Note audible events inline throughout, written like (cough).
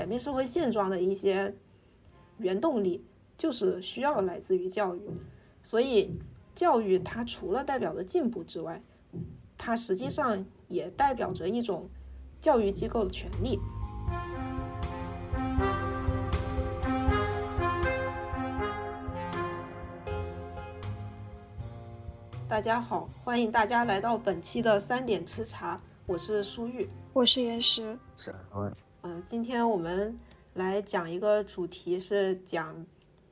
改变社会现状的一些原动力，就是需要来自于教育。所以，教育它除了代表着进步之外，它实际上也代表着一种教育机构的权利。大家好，欢迎大家来到本期的三点吃茶，我是舒玉，我是岩石，是嗯，今天我们来讲一个主题，是讲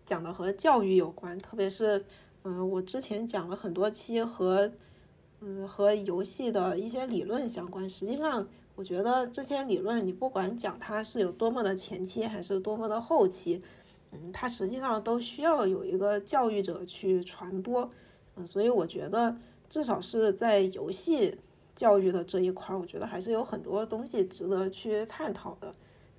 讲的和教育有关，特别是嗯，我之前讲了很多期和嗯和游戏的一些理论相关，实际上我觉得这些理论，你不管讲它是有多么的前期，还是多么的后期，嗯，它实际上都需要有一个教育者去传播。嗯所以我觉得，至少是在游戏教育的这一块，我觉得还是有很多东西值得去探讨的。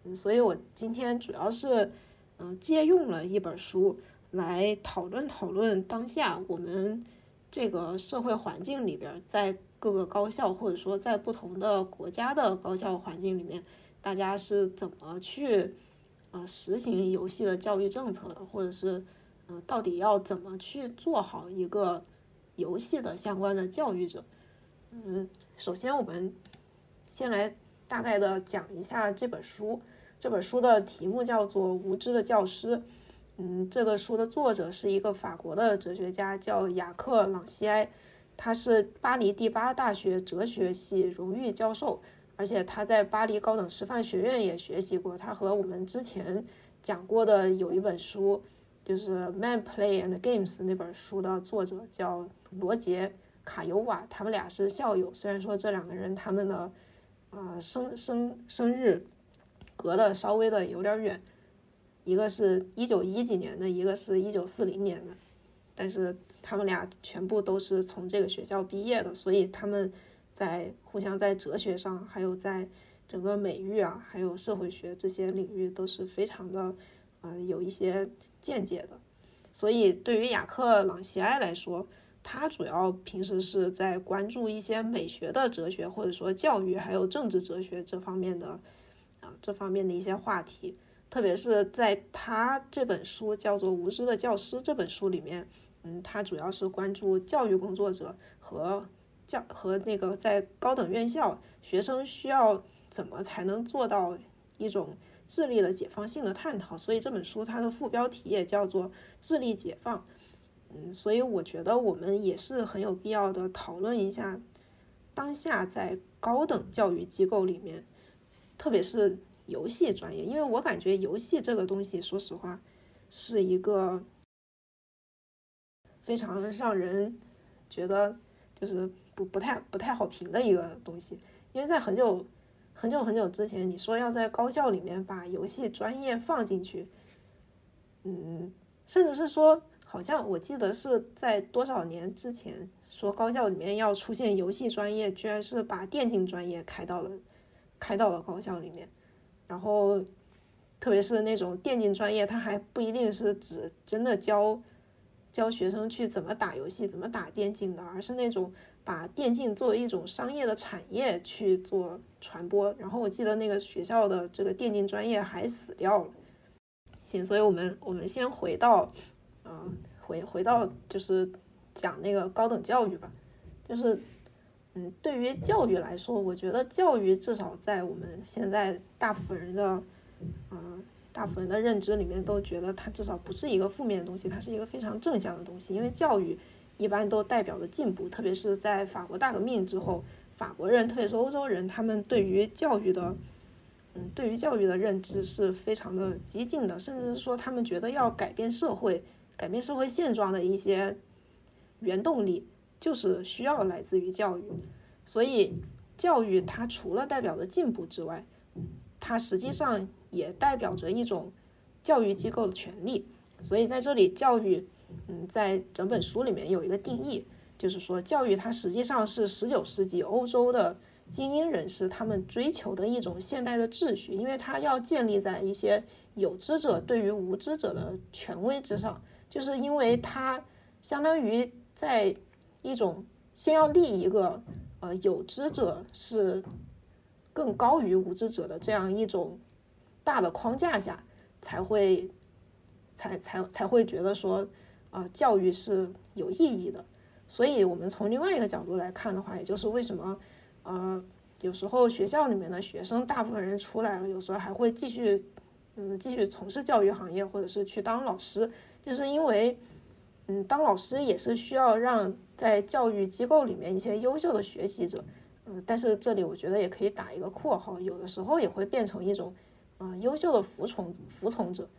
嗯，所以我今天主要是，嗯，借用了一本书来讨论讨论当下我们这个社会环境里边，在各个高校或者说在不同的国家的高校环境里面，大家是怎么去，呃，实行游戏的教育政策的，或者是。嗯，到底要怎么去做好一个游戏的相关的教育者？嗯，首先我们先来大概的讲一下这本书。这本书的题目叫做《无知的教师》。嗯，这个书的作者是一个法国的哲学家，叫雅克·朗西埃，他是巴黎第八大学哲学系荣誉教授，而且他在巴黎高等师范学院也学习过。他和我们之前讲过的有一本书。就是《Man Play and Games》那本书的作者叫罗杰·卡尤瓦，他们俩是校友。虽然说这两个人他们的啊生生生日隔的稍微的有点远，一个是一九一几年的，一个是一九四零年的，但是他们俩全部都是从这个学校毕业的，所以他们在互相在哲学上，还有在整个美育啊，还有社会学这些领域都是非常的啊有一些。见解的，所以对于雅克·朗西埃来说，他主要平时是在关注一些美学的哲学，或者说教育还有政治哲学这方面的啊这方面的一些话题。特别是在他这本书叫做《无知的教师》这本书里面，嗯，他主要是关注教育工作者和教和那个在高等院校学生需要怎么才能做到一种。智力的解放性的探讨，所以这本书它的副标题也叫做“智力解放”。嗯，所以我觉得我们也是很有必要的讨论一下当下在高等教育机构里面，特别是游戏专业，因为我感觉游戏这个东西，说实话是一个非常让人觉得就是不不太不太好评的一个东西，因为在很久。很久很久之前，你说要在高校里面把游戏专业放进去，嗯，甚至是说，好像我记得是在多少年之前说高校里面要出现游戏专业，居然是把电竞专业开到了开到了高校里面，然后特别是那种电竞专业，它还不一定是指真的教教学生去怎么打游戏、怎么打电竞的，而是那种。把电竞作为一种商业的产业去做传播，然后我记得那个学校的这个电竞专业还死掉了。行，所以我们我们先回到，嗯，回回到就是讲那个高等教育吧。就是，嗯，对于教育来说，我觉得教育至少在我们现在大部分人的，嗯，大部分人的认知里面，都觉得它至少不是一个负面的东西，它是一个非常正向的东西，因为教育。一般都代表着进步，特别是在法国大革命之后，法国人，特别是欧洲人，他们对于教育的，嗯，对于教育的认知是非常的激进的，甚至是说他们觉得要改变社会、改变社会现状的一些原动力，就是需要来自于教育。所以，教育它除了代表着进步之外，它实际上也代表着一种教育机构的权利。所以在这里，教育。嗯，在整本书里面有一个定义，就是说教育它实际上是十九世纪欧洲的精英人士他们追求的一种现代的秩序，因为它要建立在一些有知者对于无知者的权威之上，就是因为它相当于在一种先要立一个呃有知者是更高于无知者的这样一种。大的框架下，才会才才才会觉得说，啊，教育是有意义的。所以，我们从另外一个角度来看的话，也就是为什么，呃，有时候学校里面的学生大部分人出来了，有时候还会继续，嗯，继续从事教育行业，或者是去当老师，就是因为，嗯，当老师也是需要让在教育机构里面一些优秀的学习者，嗯，但是这里我觉得也可以打一个括号，有的时候也会变成一种，嗯，优秀的服从服从者，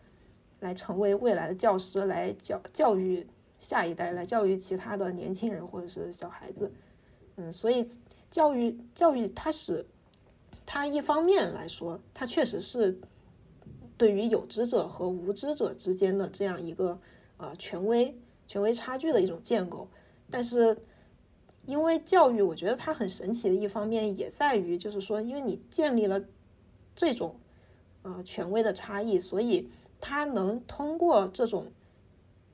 来成为未来的教师，来教教育。下一代来教育其他的年轻人或者是小孩子，嗯，所以教育教育它是，它一方面来说，它确实是对于有知者和无知者之间的这样一个呃权威权威差距的一种建构。但是，因为教育，我觉得它很神奇的一方面也在于，就是说，因为你建立了这种呃权威的差异，所以它能通过这种。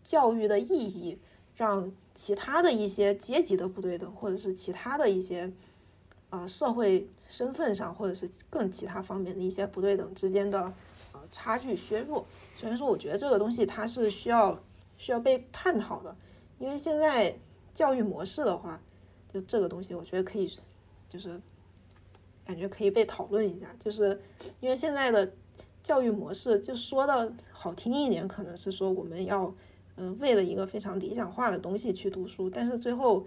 教育的意义，让其他的一些阶级的不对等，或者是其他的一些啊社会身份上，或者是更其他方面的一些不对等之间的差距削弱。所以说，我觉得这个东西它是需要需要被探讨的。因为现在教育模式的话，就这个东西，我觉得可以就是感觉可以被讨论一下。就是因为现在的教育模式，就说的好听一点，可能是说我们要。嗯，为了一个非常理想化的东西去读书，但是最后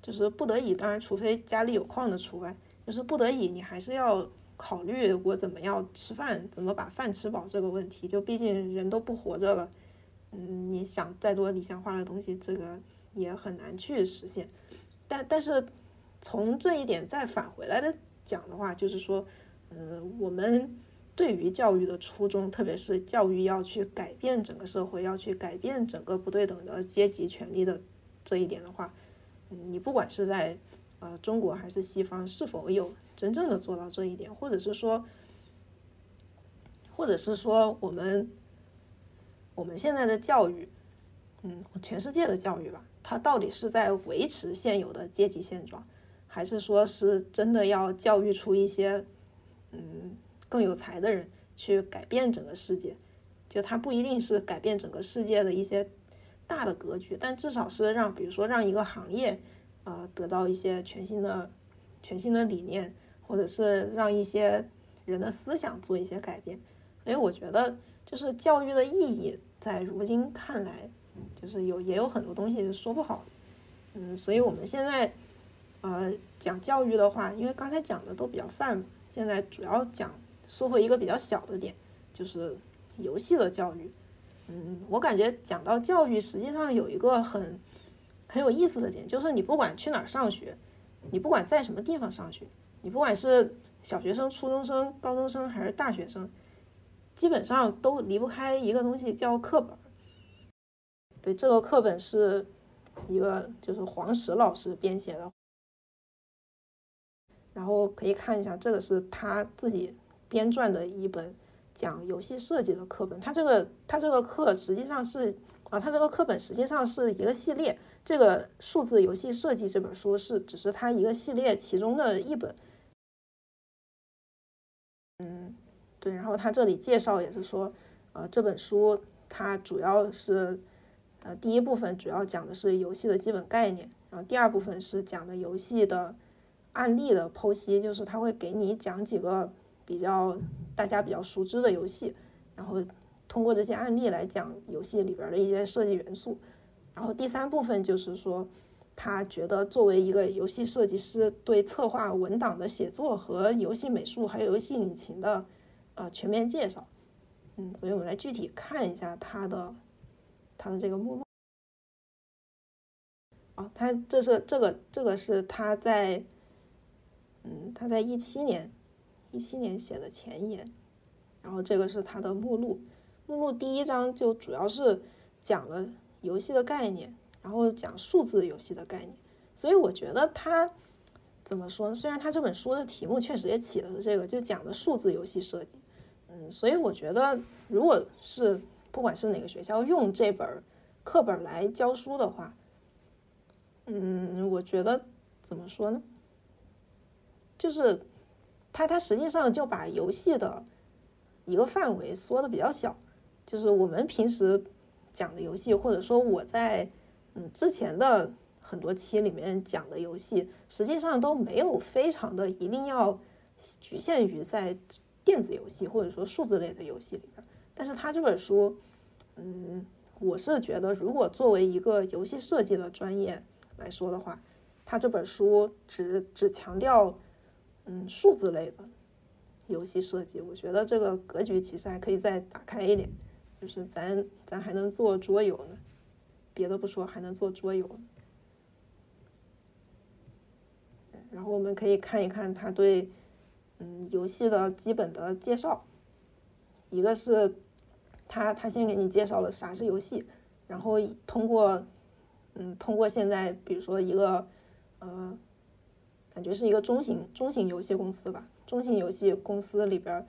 就是不得已，当然除非家里有矿的除外，就是不得已，你还是要考虑我怎么样吃饭，怎么把饭吃饱这个问题。就毕竟人都不活着了，嗯，你想再多理想化的东西，这个也很难去实现。但但是从这一点再返回来的讲的话，就是说，嗯，我们。对于教育的初衷，特别是教育要去改变整个社会，要去改变整个不对等的阶级权利的这一点的话，你不管是在呃中国还是西方，是否有真正的做到这一点，或者是说，或者是说我们我们现在的教育，嗯，全世界的教育吧，它到底是在维持现有的阶级现状，还是说是真的要教育出一些嗯？更有才的人去改变整个世界，就它不一定是改变整个世界的一些大的格局，但至少是让，比如说让一个行业，呃，得到一些全新的、全新的理念，或者是让一些人的思想做一些改变。所以我觉得，就是教育的意义，在如今看来，就是有也有很多东西是说不好的。嗯，所以我们现在，呃，讲教育的话，因为刚才讲的都比较泛，现在主要讲。说回一个比较小的点，就是游戏的教育。嗯，我感觉讲到教育，实际上有一个很很有意思的点，就是你不管去哪儿上学，你不管在什么地方上学，你不管是小学生、初中生、高中生还是大学生，基本上都离不开一个东西叫课本。对，这个课本是一个就是黄石老师编写的，然后可以看一下，这个是他自己。编撰的一本讲游戏设计的课本，它这个它这个课实际上是啊，它这个课本实际上是一个系列。这个数字游戏设计这本书是只是它一个系列其中的一本。嗯，对。然后它这里介绍也是说，呃，这本书它主要是呃第一部分主要讲的是游戏的基本概念，然后第二部分是讲的游戏的案例的剖析，就是他会给你讲几个。比较大家比较熟知的游戏，然后通过这些案例来讲游戏里边的一些设计元素。然后第三部分就是说，他觉得作为一个游戏设计师，对策划文档的写作和游戏美术还有游戏引擎的呃全面介绍。嗯，所以我们来具体看一下他的他的这个目录。啊，他这是这个这个是他在嗯他在一七年。一七年写的前言，然后这个是他的目录。目录第一章就主要是讲了游戏的概念，然后讲数字游戏的概念。所以我觉得它怎么说呢？虽然它这本书的题目确实也起了这个，就讲的数字游戏设计。嗯，所以我觉得，如果是不管是哪个学校用这本课本来教书的话，嗯，我觉得怎么说呢？就是。他他实际上就把游戏的一个范围缩的比较小，就是我们平时讲的游戏，或者说我在嗯之前的很多期里面讲的游戏，实际上都没有非常的一定要局限于在电子游戏或者说数字类的游戏里边。但是他这本书，嗯，我是觉得如果作为一个游戏设计的专业来说的话，他这本书只只强调嗯数字类的。游戏设计，我觉得这个格局其实还可以再打开一点，就是咱咱还能做桌游呢，别的不说，还能做桌游。然后我们可以看一看他对嗯游戏的基本的介绍，一个是他他先给你介绍了啥是游戏，然后通过嗯通过现在比如说一个呃感觉是一个中型中型游戏公司吧。中型游戏公司里边，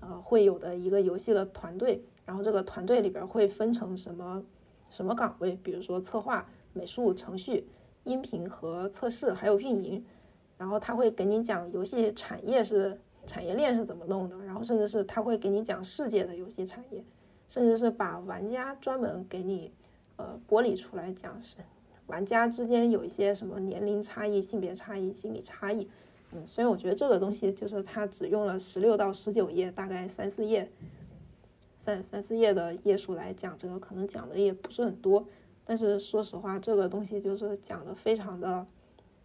呃，会有的一个游戏的团队，然后这个团队里边会分成什么什么岗位，比如说策划、美术、程序、音频和测试，还有运营。然后他会给你讲游戏产业是产业链是怎么弄的，然后甚至是他会给你讲世界的游戏产业，甚至是把玩家专门给你呃剥离出来讲，是玩家之间有一些什么年龄差异、性别差异、心理差异。嗯，所以我觉得这个东西就是他只用了十六到十九页，大概三四页，三三四页的页数来讲这个，可能讲的也不是很多。但是说实话，这个东西就是讲的非常的，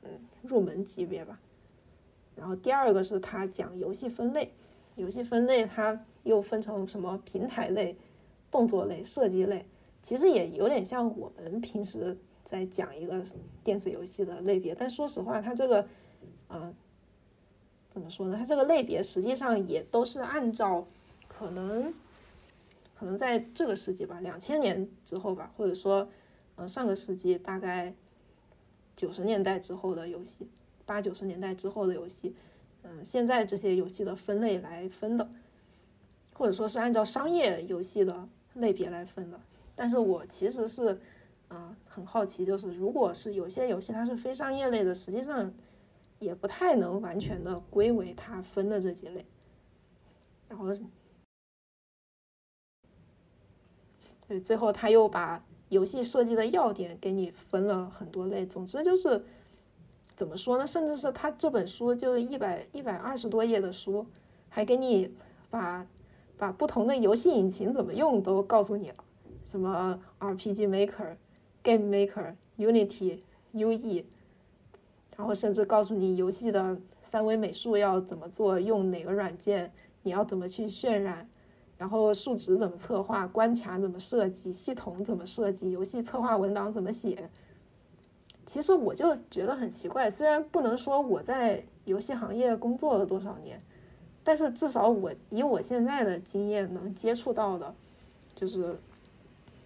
嗯，入门级别吧。然后第二个是他讲游戏分类，游戏分类它又分成什么平台类、动作类、射击类，其实也有点像我们平时在讲一个电子游戏的类别。但说实话，它这个，嗯。怎么说呢？它这个类别实际上也都是按照可能，可能在这个世纪吧，两千年之后吧，或者说，嗯，上个世纪大概九十年代之后的游戏，八九十年代之后的游戏，嗯，现在这些游戏的分类来分的，或者说是按照商业游戏的类别来分的。但是我其实是，啊，很好奇，就是如果是有些游戏它是非商业类的，实际上。也不太能完全的归为它分的这几类，然后，对，最后他又把游戏设计的要点给你分了很多类。总之就是，怎么说呢？甚至是他这本书就一百一百二十多页的书，还给你把把不同的游戏引擎怎么用都告诉你了，什么 RPG Maker、Game Maker、Unity、UE。然后甚至告诉你游戏的三维美术要怎么做，用哪个软件，你要怎么去渲染，然后数值怎么策划，关卡怎么设计，系统怎么设计，游戏策划文档怎么写。其实我就觉得很奇怪，虽然不能说我在游戏行业工作了多少年，但是至少我以我现在的经验能接触到的，就是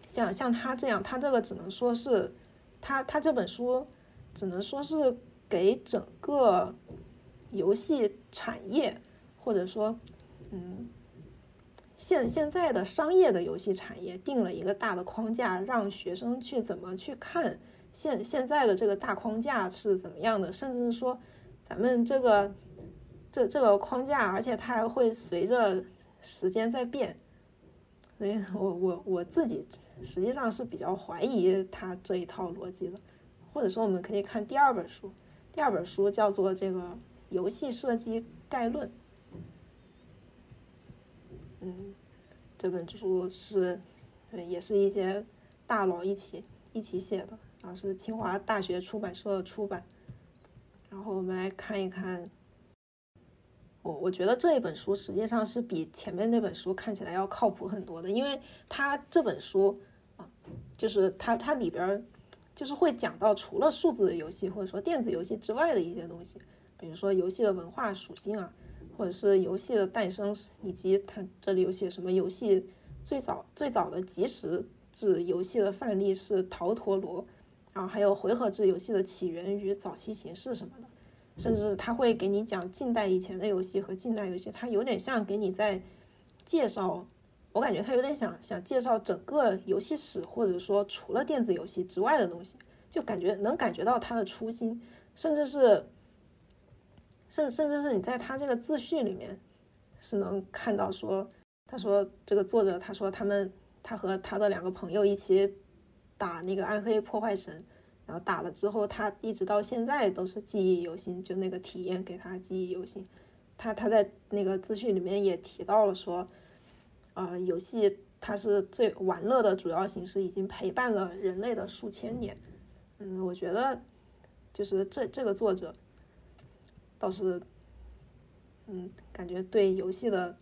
像像他这样，他这个只能说是他他这本书只能说是。给整个游戏产业，或者说，嗯，现现在的商业的游戏产业定了一个大的框架，让学生去怎么去看现现在的这个大框架是怎么样的，甚至说，咱们这个这这个框架，而且它还会随着时间在变，所以我我我自己实际上是比较怀疑他这一套逻辑的，或者说我们可以看第二本书。第二本书叫做《这个游戏设计概论》，嗯，这本书是，也是一些大佬一起一起写的，然后是清华大学出版社出版。然后我们来看一看，我我觉得这一本书实际上是比前面那本书看起来要靠谱很多的，因为它这本书啊，就是它它里边。就是会讲到除了数字游戏或者说电子游戏之外的一些东西，比如说游戏的文化属性啊，或者是游戏的诞生，以及它这里有写什么游戏最早最早的即时制游戏的范例是逃陀螺，然后还有回合制游戏的起源与早期形式什么的，甚至他会给你讲近代以前的游戏和近代游戏，它有点像给你在介绍。我感觉他有点想想介绍整个游戏史，或者说除了电子游戏之外的东西，就感觉能感觉到他的初心，甚至是，甚甚至是你在他这个自序里面是能看到说，他说这个作者他说他们他和他的两个朋友一起打那个暗黑破坏神，然后打了之后他一直到现在都是记忆犹新，就那个体验给他记忆犹新。他他在那个资讯里面也提到了说，呃，游戏它是最玩乐的主要形式，已经陪伴了人类的数千年。嗯，我觉得就是这这个作者倒是，嗯，感觉对游戏的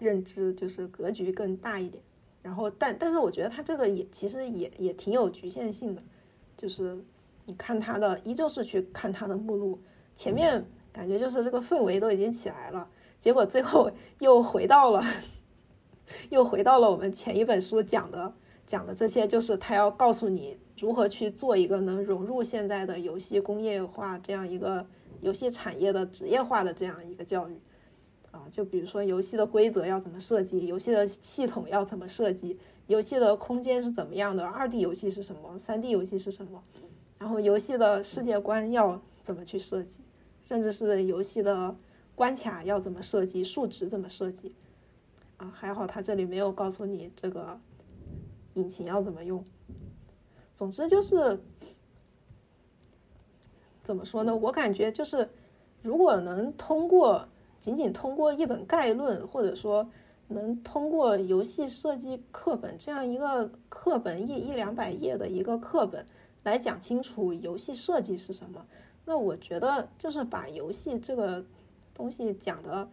认知就是格局更大一点。然后，但但是我觉得他这个也其实也也挺有局限性的，就是你看他的，依旧是去看他的目录前面。感觉就是这个氛围都已经起来了，结果最后又回到了，(laughs) 又回到了我们前一本书讲的讲的这些，就是他要告诉你如何去做一个能融入现在的游戏工业化这样一个游戏产业的职业化的这样一个教育啊，就比如说游戏的规则要怎么设计，游戏的系统要怎么设计，游戏的空间是怎么样的，二 D 游戏是什么，三 D 游戏是什么，然后游戏的世界观要怎么去设计。甚至是游戏的关卡要怎么设计，数值怎么设计啊？还好他这里没有告诉你这个引擎要怎么用。总之就是怎么说呢？我感觉就是，如果能通过仅仅通过一本概论，或者说能通过游戏设计课本这样一个课本一一两百页的一个课本来讲清楚游戏设计是什么。那我觉得就是把游戏这个东西讲的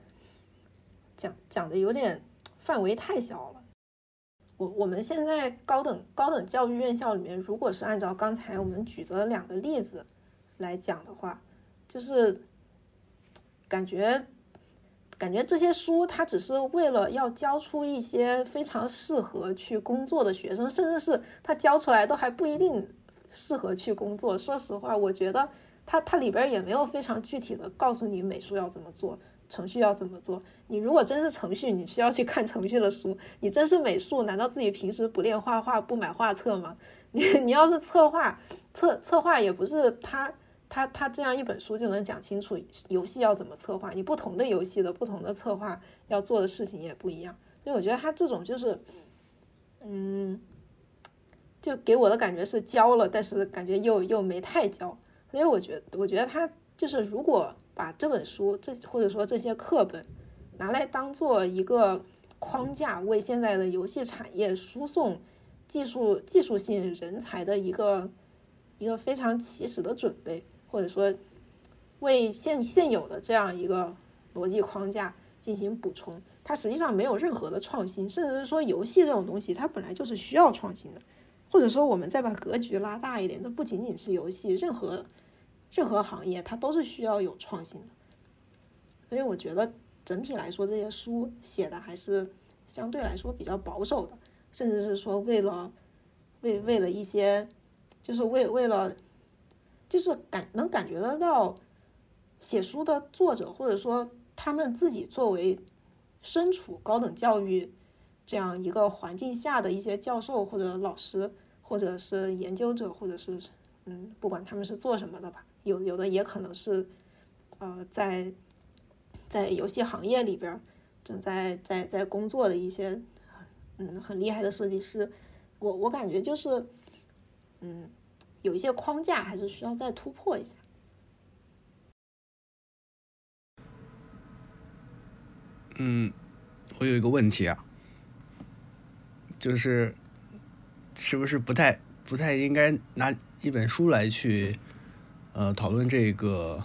讲讲的有点范围太小了。我我们现在高等高等教育院校里面，如果是按照刚才我们举的两个例子来讲的话，就是感觉感觉这些书它只是为了要教出一些非常适合去工作的学生，甚至是他教出来都还不一定适合去工作。说实话，我觉得。它它里边也没有非常具体的告诉你美术要怎么做，程序要怎么做。你如果真是程序，你需要去看程序的书；你真是美术，难道自己平时不练画画、不买画册吗？(laughs) 你你要是策划策策划，也不是他他他这样一本书就能讲清楚游戏要怎么策划。你不同的游戏的不同的策划要做的事情也不一样。所以我觉得他这种就是，嗯，就给我的感觉是教了，但是感觉又又没太教。所以我觉得，我觉得他就是，如果把这本书这或者说这些课本拿来当做一个框架，为现在的游戏产业输送技术技术性人才的一个一个非常起始的准备，或者说为现现有的这样一个逻辑框架进行补充，它实际上没有任何的创新，甚至是说游戏这种东西，它本来就是需要创新的。或者说，我们再把格局拉大一点，这不仅仅是游戏，任何任何行业它都是需要有创新的。所以我觉得整体来说，这些书写的还是相对来说比较保守的，甚至是说为了为为了一些，就是为为了就是感能感觉得到写书的作者，或者说他们自己作为身处高等教育。这样一个环境下的一些教授或者老师，或者是研究者，或者是嗯，不管他们是做什么的吧，有有的也可能是，呃，在在游戏行业里边正在在在工作的一些嗯很厉害的设计师，我我感觉就是嗯有一些框架还是需要再突破一下。嗯，我有一个问题啊。就是，是不是不太不太应该拿一本书来去，呃，讨论这个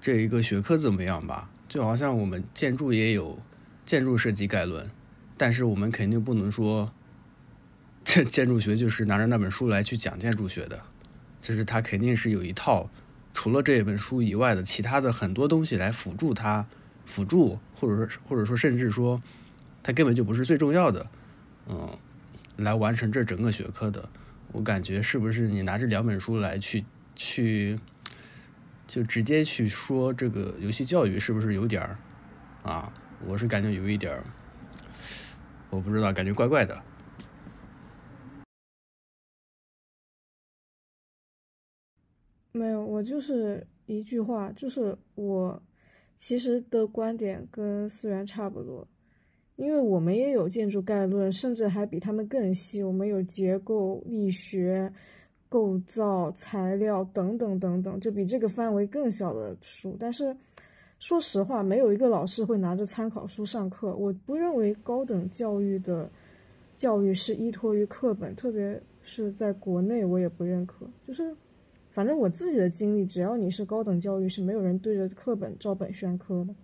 这一个学科怎么样吧？就好像我们建筑也有建筑设计概论，但是我们肯定不能说，(laughs) 这建筑学就是拿着那本书来去讲建筑学的，就是它肯定是有一套除了这本书以外的其他的很多东西来辅助它，辅助或者说或者说甚至说，它根本就不是最重要的。嗯，来完成这整个学科的，我感觉是不是你拿这两本书来去去，就直接去说这个游戏教育是不是有点儿啊？我是感觉有一点儿，我不知道，感觉怪怪的。没有，我就是一句话，就是我其实的观点跟思源差不多。因为我们也有建筑概论，甚至还比他们更细。我们有结构、力学、构造、材料等等等等，就比这个范围更小的书。但是，说实话，没有一个老师会拿着参考书上课。我不认为高等教育的教育是依托于课本，特别是在国内，我也不认可。就是，反正我自己的经历，只要你是高等教育，是没有人对着课本照本宣科的。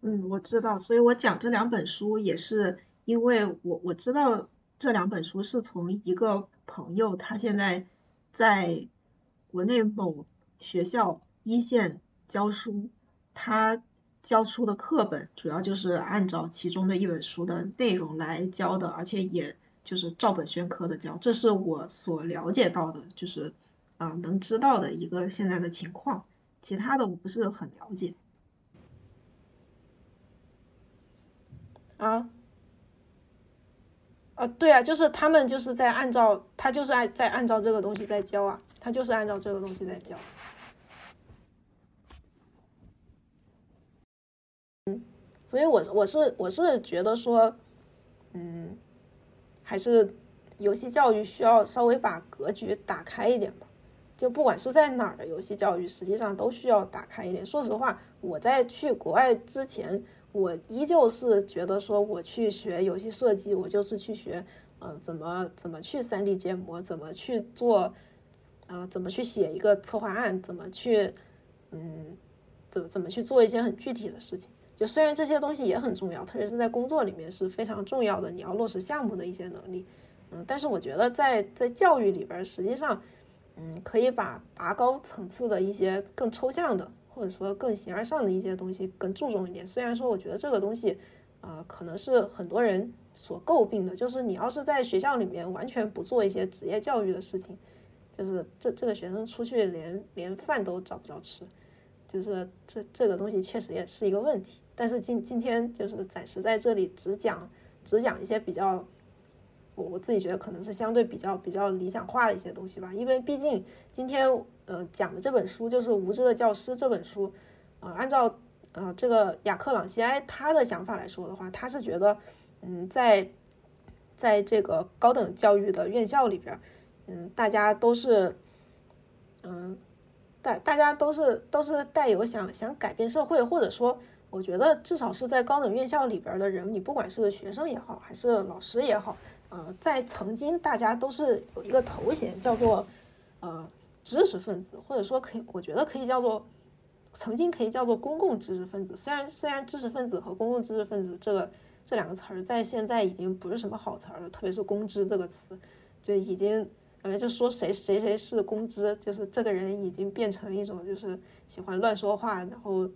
嗯，我知道，所以我讲这两本书也是因为我我知道这两本书是从一个朋友，他现在在国内某学校一线教书，他教书的课本主要就是按照其中的一本书的内容来教的，而且也就是照本宣科的教，这是我所了解到的，就是啊能知道的一个现在的情况，其他的我不是很了解。啊，啊，对啊，就是他们就是在按照他就是按在按照这个东西在教啊，他就是按照这个东西在教。嗯，所以我我是我是觉得说，嗯，还是游戏教育需要稍微把格局打开一点吧。就不管是在哪儿的游戏教育，实际上都需要打开一点。说实话，我在去国外之前。我依旧是觉得说，我去学游戏设计，我就是去学，呃，怎么怎么去 3D 建模，怎么去做，啊，怎么去写一个策划案，怎么去，嗯，怎么怎么去做一些很具体的事情。就虽然这些东西也很重要，特别是在工作里面是非常重要的，你要落实项目的一些能力，嗯，但是我觉得在在教育里边，实际上，嗯，可以把拔高层次的一些更抽象的。或者说更形而上的一些东西更注重一点。虽然说我觉得这个东西，啊，可能是很多人所诟病的，就是你要是在学校里面完全不做一些职业教育的事情，就是这这个学生出去连连饭都找不着吃，就是这这个东西确实也是一个问题。但是今今天就是暂时在这里只讲只讲一些比较，我我自己觉得可能是相对比较比较理想化的一些东西吧，因为毕竟今天。呃，讲的这本书就是《无知的教师》这本书，呃，按照呃这个雅克朗西埃他的想法来说的话，他是觉得，嗯，在在这个高等教育的院校里边，嗯，大家都是，嗯，大大家都是都是带有想想改变社会，或者说，我觉得至少是在高等院校里边的人，你不管是学生也好，还是老师也好，呃，在曾经大家都是有一个头衔叫做，呃。知识分子，或者说可以，我觉得可以叫做，曾经可以叫做公共知识分子。虽然虽然知识分子和公共知识分子这个这两个词儿在现在已经不是什么好词儿了，特别是公知这个词，就已经感觉就说谁谁谁是公知，就是这个人已经变成一种就是喜欢乱说话，然后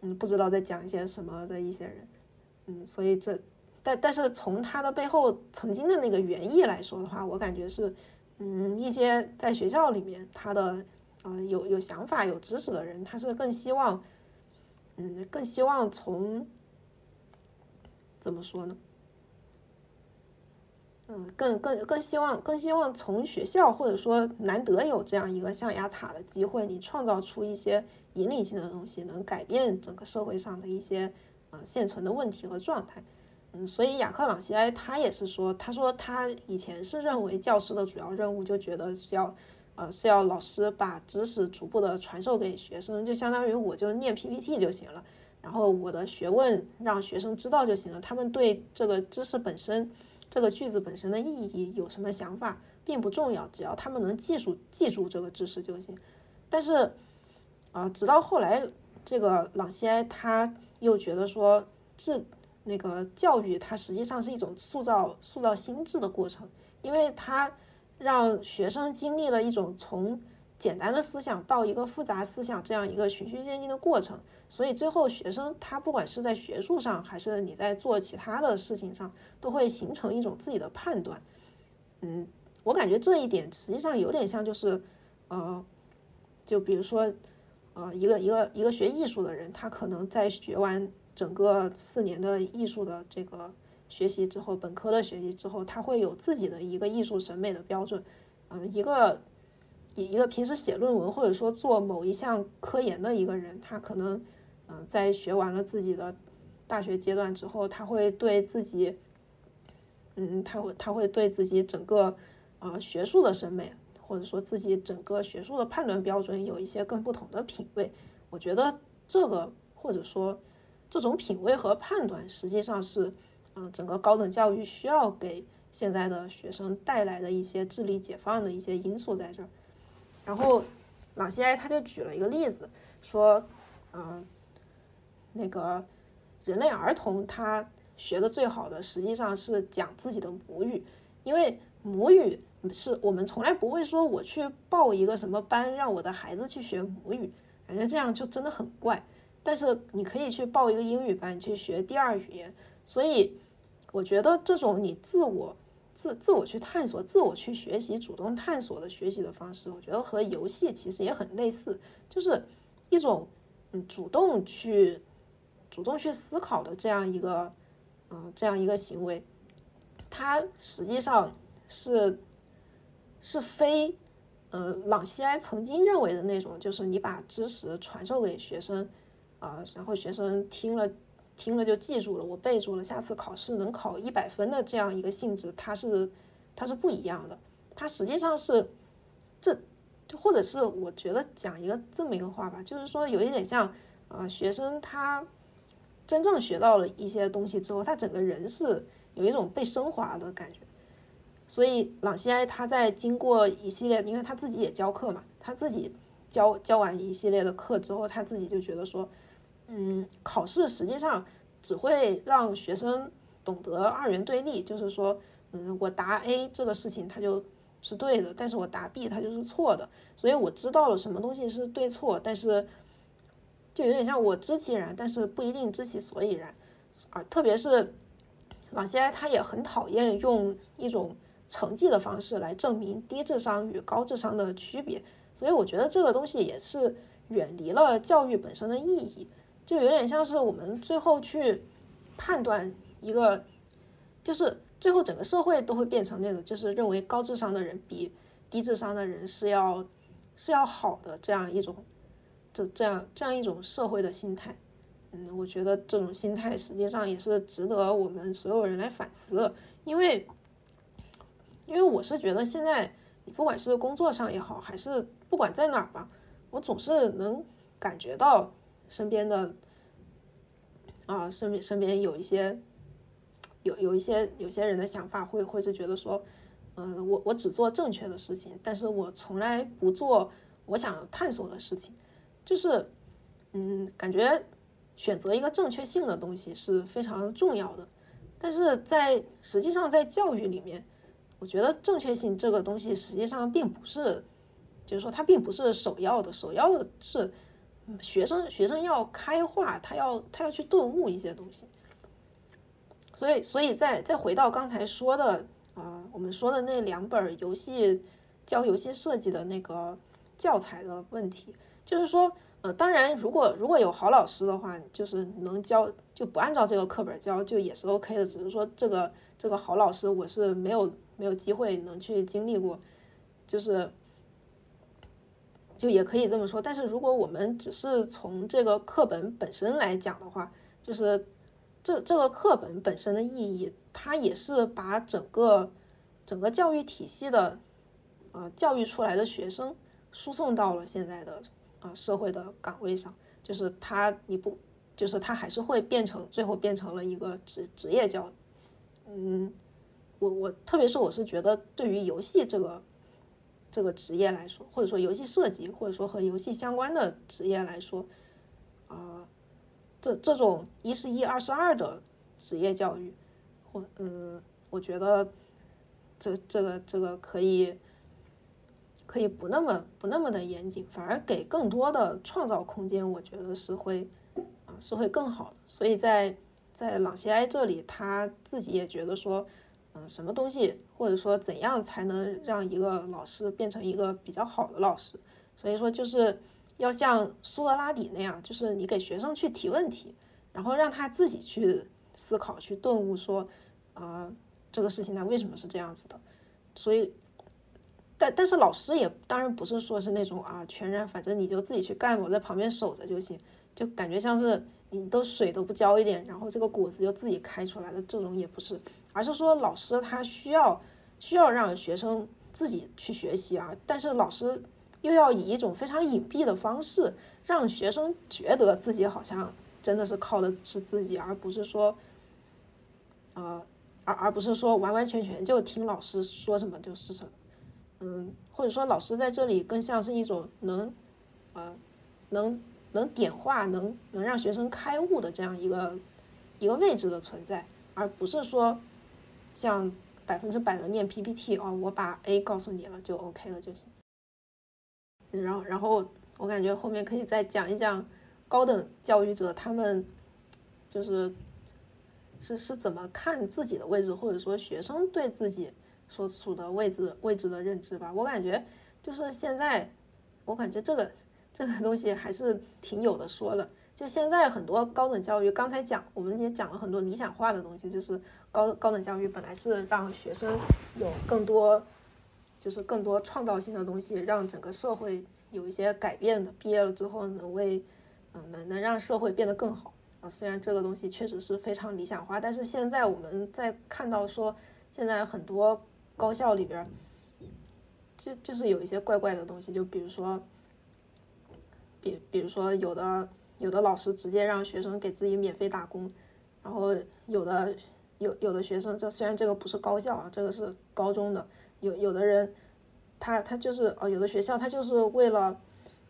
嗯不知道在讲一些什么的一些人，嗯，所以这但但是从他的背后曾经的那个原意来说的话，我感觉是。嗯，一些在学校里面，他的呃有有想法、有知识的人，他是更希望，嗯，更希望从怎么说呢？嗯，更更更希望更希望从学校，或者说难得有这样一个象牙塔的机会，你创造出一些引领性的东西，能改变整个社会上的一些啊现存的问题和状态。嗯，所以雅克朗西埃他也是说，他说他以前是认为教师的主要任务就觉得是要，呃，是要老师把知识逐步的传授给学生，就相当于我就念 PPT 就行了，然后我的学问让学生知道就行了，他们对这个知识本身，这个句子本身的意义有什么想法并不重要，只要他们能记住记住这个知识就行。但是，啊，直到后来这个朗西埃他又觉得说这。那个教育，它实际上是一种塑造塑造心智的过程，因为它让学生经历了一种从简单的思想到一个复杂思想这样一个循序渐进的过程，所以最后学生他不管是在学术上，还是你在做其他的事情上，都会形成一种自己的判断。嗯，我感觉这一点实际上有点像，就是呃，就比如说呃，一个一个一个学艺术的人，他可能在学完。整个四年的艺术的这个学习之后，本科的学习之后，他会有自己的一个艺术审美的标准。嗯，一个一一个平时写论文或者说做某一项科研的一个人，他可能嗯在学完了自己的大学阶段之后，他会对自己，嗯，他会他会对自己整个呃学术的审美，或者说自己整个学术的判断标准有一些更不同的品味。我觉得这个或者说这种品味和判断，实际上是嗯整个高等教育需要给现在的学生带来的一些智力解放的一些因素在这儿。然后朗西埃他就举了一个例子，说嗯那个。人类儿童他学的最好的实际上是讲自己的母语，因为母语是我们从来不会说我去报一个什么班让我的孩子去学母语，感觉这样就真的很怪。但是你可以去报一个英语班去学第二语言，所以我觉得这种你自我自自我去探索、自我去学习、主动探索的学习的方式，我觉得和游戏其实也很类似，就是一种嗯主动去。主动去思考的这样一个，嗯，这样一个行为，它实际上是是非，呃，朗西埃曾经认为的那种，就是你把知识传授给学生，啊，然后学生听了听了就记住了，我背住了，下次考试能考一百分的这样一个性质，它是它是不一样的，它实际上是这，或者是我觉得讲一个这么一个话吧，就是说有一点像，啊，学生他。真正学到了一些东西之后，他整个人是有一种被升华的感觉。所以朗西埃他在经过一系列，因为他自己也教课嘛，他自己教教完一系列的课之后，他自己就觉得说，嗯，考试实际上只会让学生懂得二元对立，就是说，嗯，我答 A 这个事情它就是对的，但是我答 B 它就是错的。所以我知道了什么东西是对错，但是。就有点像我知其然，但是不一定知其所以然，啊，特别是朗西埃他也很讨厌用一种成绩的方式来证明低智商与高智商的区别，所以我觉得这个东西也是远离了教育本身的意义，就有点像是我们最后去判断一个，就是最后整个社会都会变成那种，就是认为高智商的人比低智商的人是要是要好的这样一种。这这样这样一种社会的心态，嗯，我觉得这种心态实际上也是值得我们所有人来反思，因为，因为我是觉得现在你不管是工作上也好，还是不管在哪儿吧，我总是能感觉到身边的，啊，身边身边有一些，有有一些有些人的想法会会是觉得说，嗯，我我只做正确的事情，但是我从来不做我想探索的事情。就是，嗯，感觉选择一个正确性的东西是非常重要的，但是在实际上在教育里面，我觉得正确性这个东西实际上并不是，就是说它并不是首要的，首要的是学生学生要开化，他要他要去顿悟一些东西。所以，所以再再回到刚才说的，啊，我们说的那两本游戏教游戏设计的那个教材的问题。就是说，呃，当然，如果如果有好老师的话，就是能教，就不按照这个课本教，就也是 OK 的。只是说，这个这个好老师，我是没有没有机会能去经历过，就是，就也可以这么说。但是，如果我们只是从这个课本本身来讲的话，就是这这个课本本身的意义，它也是把整个整个教育体系的，呃，教育出来的学生输送到了现在的。社会的岗位上，就是他，你不，就是他还是会变成，最后变成了一个职职业教育。嗯，我我特别是我是觉得，对于游戏这个这个职业来说，或者说游戏设计，或者说和游戏相关的职业来说，啊，这这种一是一，二是二的职业教育，或嗯，我觉得这这个这个可以。可以不那么不那么的严谨，反而给更多的创造空间，我觉得是会啊是会更好的。所以在在朗西埃这里，他自己也觉得说，嗯，什么东西或者说怎样才能让一个老师变成一个比较好的老师？所以说就是要像苏格拉底那样，就是你给学生去提问题，然后让他自己去思考、去顿悟，说啊这个事情它为什么是这样子的？所以。但但是老师也当然不是说是那种啊全然反正你就自己去干，我在旁边守着就行，就感觉像是你都水都不浇一点，然后这个果子就自己开出来的，这种也不是，而是说老师他需要需要让学生自己去学习啊，但是老师又要以一种非常隐蔽的方式，让学生觉得自己好像真的是靠的是自己，而不是说，呃，而而不是说完完全全就听老师说什么就是什么，嗯，或者说老师在这里更像是一种能，呃，能。能点化，能能让学生开悟的这样一个一个位置的存在，而不是说像百分之百的念 PPT 哦，我把 A 告诉你了就 OK 了就行。然后，然后我感觉后面可以再讲一讲高等教育者他们就是是是怎么看自己的位置，或者说学生对自己所处的位置位置的认知吧。我感觉就是现在，我感觉这个。这个东西还是挺有的说的。就现在很多高等教育，刚才讲我们也讲了很多理想化的东西，就是高高等教育本来是让学生有更多，就是更多创造性的东西，让整个社会有一些改变的。毕业了之后能为，嗯，能能让社会变得更好啊。虽然这个东西确实是非常理想化，但是现在我们在看到说，现在很多高校里边，就就是有一些怪怪的东西，就比如说。比比如说，有的有的老师直接让学生给自己免费打工，然后有的有有的学生，就虽然这个不是高校啊，这个是高中的，有有的人，他他就是哦，有的学校他就是为了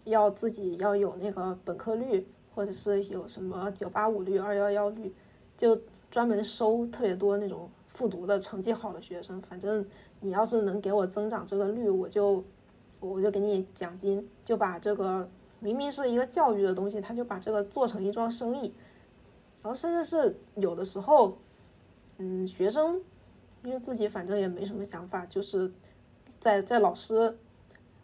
要自己要有那个本科率，或者是有什么九八五率、二幺幺率，就专门收特别多那种复读的成绩好的学生。反正你要是能给我增长这个率，我就我就给你奖金，就把这个。明明是一个教育的东西，他就把这个做成一桩生意，然后甚至是有的时候，嗯，学生因为自己反正也没什么想法，就是在在老师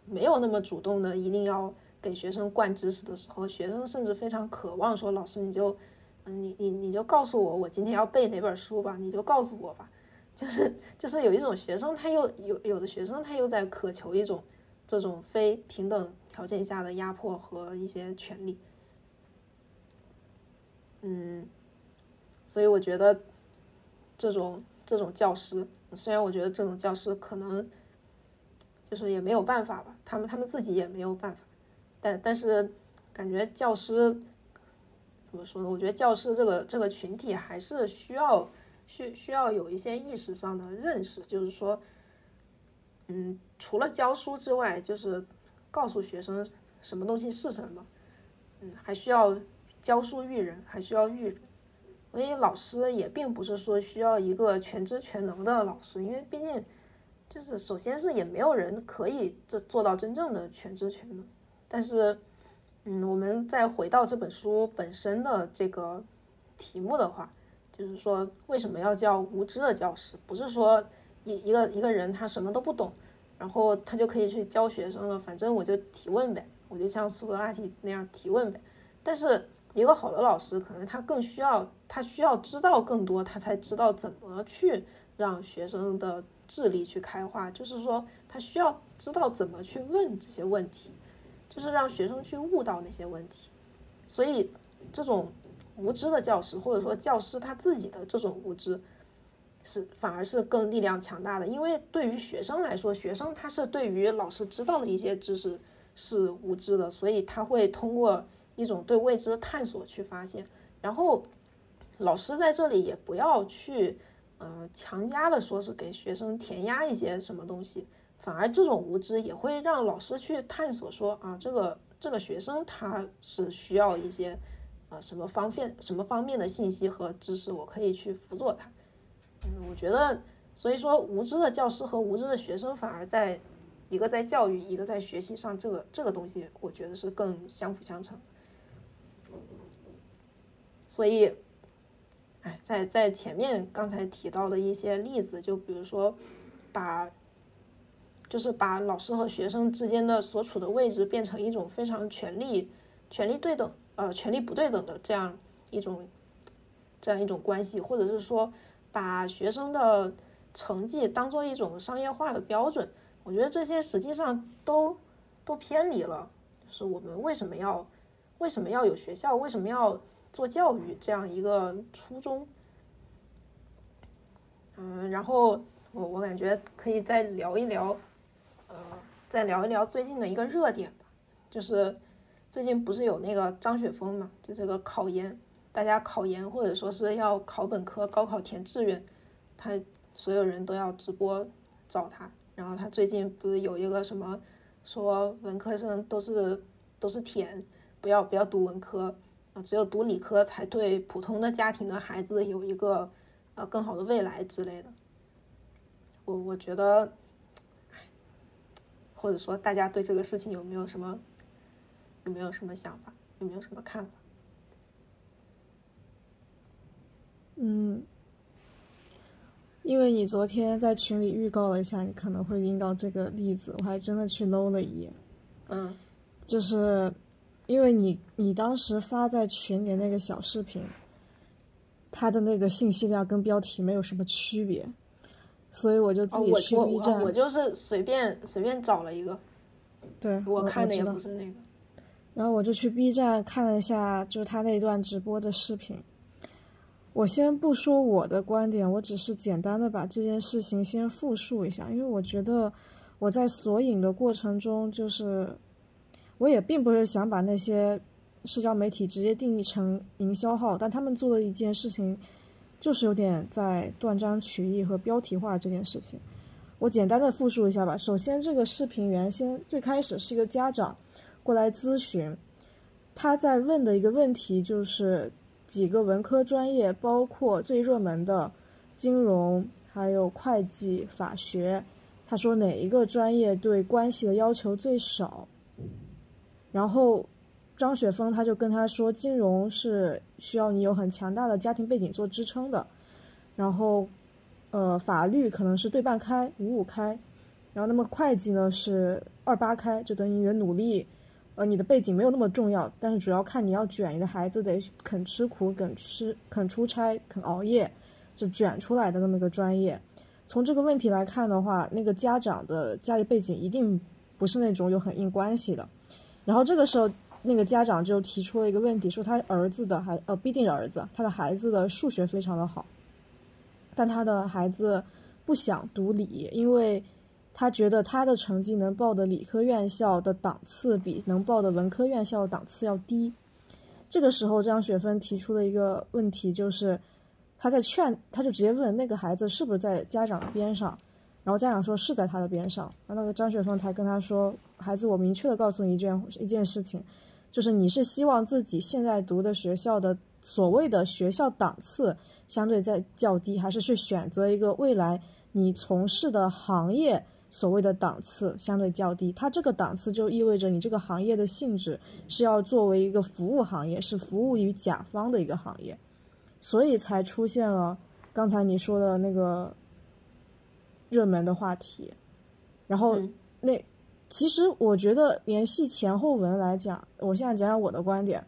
没有那么主动的一定要给学生灌知识的时候，学生甚至非常渴望说：“老师，你就嗯，你你你就告诉我，我今天要背哪本书吧，你就告诉我吧。”就是就是有一种学生，他又有有的学生他又在渴求一种这种非平等。条件下的压迫和一些权利，嗯，所以我觉得这种这种教师，虽然我觉得这种教师可能就是也没有办法吧，他们他们自己也没有办法，但但是感觉教师怎么说呢？我觉得教师这个这个群体还是需要需需要有一些意识上的认识，就是说，嗯，除了教书之外，就是。告诉学生什么东西是什么，嗯，还需要教书育人，还需要育人，所以老师也并不是说需要一个全知全能的老师，因为毕竟就是首先是也没有人可以这做到真正的全知全能。但是，嗯，我们再回到这本书本身的这个题目的话，就是说为什么要叫无知的教师？不是说一一个一个人他什么都不懂。然后他就可以去教学生了，反正我就提问呗，我就像苏格拉底那样提问呗。但是一个好的老师，可能他更需要，他需要知道更多，他才知道怎么去让学生的智力去开化。就是说，他需要知道怎么去问这些问题，就是让学生去悟到那些问题。所以，这种无知的教师，或者说教师他自己的这种无知。是反而是更力量强大的，因为对于学生来说，学生他是对于老师知道的一些知识是无知的，所以他会通过一种对未知的探索去发现。然后老师在这里也不要去，呃，强加的说是给学生填压一些什么东西，反而这种无知也会让老师去探索说啊，这个这个学生他是需要一些啊什么方面什么方面的信息和知识，我可以去辅佐他。嗯，我觉得，所以说无知的教师和无知的学生反而在一个在教育，一个在学习上，这个这个东西，我觉得是更相辅相成。所以，哎，在在前面刚才提到的一些例子，就比如说，把，就是把老师和学生之间的所处的位置变成一种非常权力、权力对等，呃，权力不对等的这样一种，这样一种关系，或者是说。把学生的成绩当做一种商业化的标准，我觉得这些实际上都都偏离了。就是我们为什么要为什么要有学校？为什么要做教育这样一个初衷。嗯，然后我我感觉可以再聊一聊，再聊一聊最近的一个热点吧，就是最近不是有那个张雪峰嘛，就这个考研，大家考研或者说是要考本科、高考填志愿，他所有人都要直播找他，然后他最近不是有一个什么说文科生都是都是舔，不要不要读文科啊，只有读理科才对普通的家庭的孩子有一个。呃，更好的未来之类的，我我觉得，或者说大家对这个事情有没有什么，有没有什么想法，有没有什么看法？嗯，因为你昨天在群里预告了一下，你可能会引到这个例子，我还真的去搂了一眼。嗯，就是因为你你当时发在群里那个小视频。它的那个信息量跟标题没有什么区别，所以我就自己去 B 站。我我我就是随便随便找了一个，对我看的也不是那个。然后我就去 B 站看了一下，就是他那段直播的视频。我先不说我的观点，我只是简单的把这件事情先复述一下，因为我觉得我在索引的过程中，就是我也并不是想把那些。社交媒体直接定义成营销号，但他们做的一件事情，就是有点在断章取义和标题化这件事情。我简单的复述一下吧。首先，这个视频原先最开始是一个家长过来咨询，他在问的一个问题就是几个文科专业，包括最热门的金融、还有会计、法学，他说哪一个专业对关系的要求最少？然后。张雪峰他就跟他说，金融是需要你有很强大的家庭背景做支撑的，然后，呃，法律可能是对半开五五开，然后那么会计呢是二八开，就等于你的努力，呃，你的背景没有那么重要，但是主要看你要卷，你的孩子得肯吃苦，肯吃肯出差，肯熬夜，就卷出来的那么个专业。从这个问题来看的话，那个家长的家里背景一定不是那种有很硬关系的，然后这个时候。那个家长就提出了一个问题，说他儿子的孩呃不一定儿子，他的孩子的数学非常的好，但他的孩子不想读理，因为他觉得他的成绩能报的理科院校的档次比能报的文科院校档次要低。这个时候张雪芬提出了一个问题，就是他在劝，他就直接问那个孩子是不是在家长的边上，然后家长说是在他的边上，然后那个张雪芬才跟他说，孩子，我明确的告诉你一件一件事情。就是你是希望自己现在读的学校的所谓的学校档次相对在较低，还是去选择一个未来你从事的行业所谓的档次相对较低？它这个档次就意味着你这个行业的性质是要作为一个服务行业，是服务于甲方的一个行业，所以才出现了刚才你说的那个热门的话题，然后那。其实我觉得联系前后文来讲，我现在讲讲我的观点。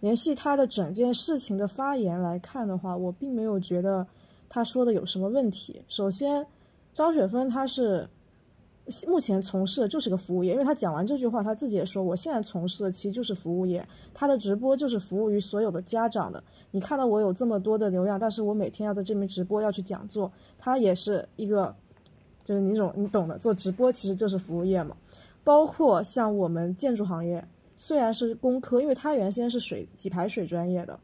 联系他的整件事情的发言来看的话，我并没有觉得他说的有什么问题。首先，张雪芬他是目前从事的就是个服务业，因为他讲完这句话，他自己也说，我现在从事的其实就是服务业。他的直播就是服务于所有的家长的。你看到我有这么多的流量，但是我每天要在这边直播，要去讲座，他也是一个，就是你种你懂的，做直播其实就是服务业嘛。包括像我们建筑行业，虽然是工科，因为他原先是水给排水专业的，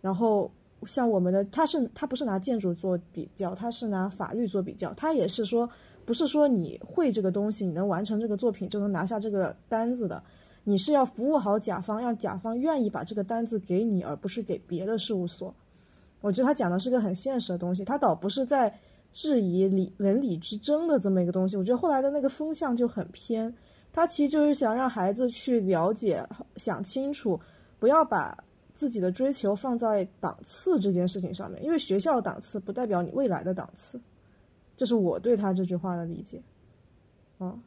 然后像我们的他是他不是拿建筑做比较，他是拿法律做比较，他也是说不是说你会这个东西，你能完成这个作品就能拿下这个单子的，你是要服务好甲方，让甲方愿意把这个单子给你，而不是给别的事务所。我觉得他讲的是个很现实的东西，他倒不是在质疑理文理之争的这么一个东西。我觉得后来的那个风向就很偏。他其实就是想让孩子去了解、想清楚，不要把自己的追求放在档次这件事情上面，因为学校档次不代表你未来的档次，这是我对他这句话的理解。哦，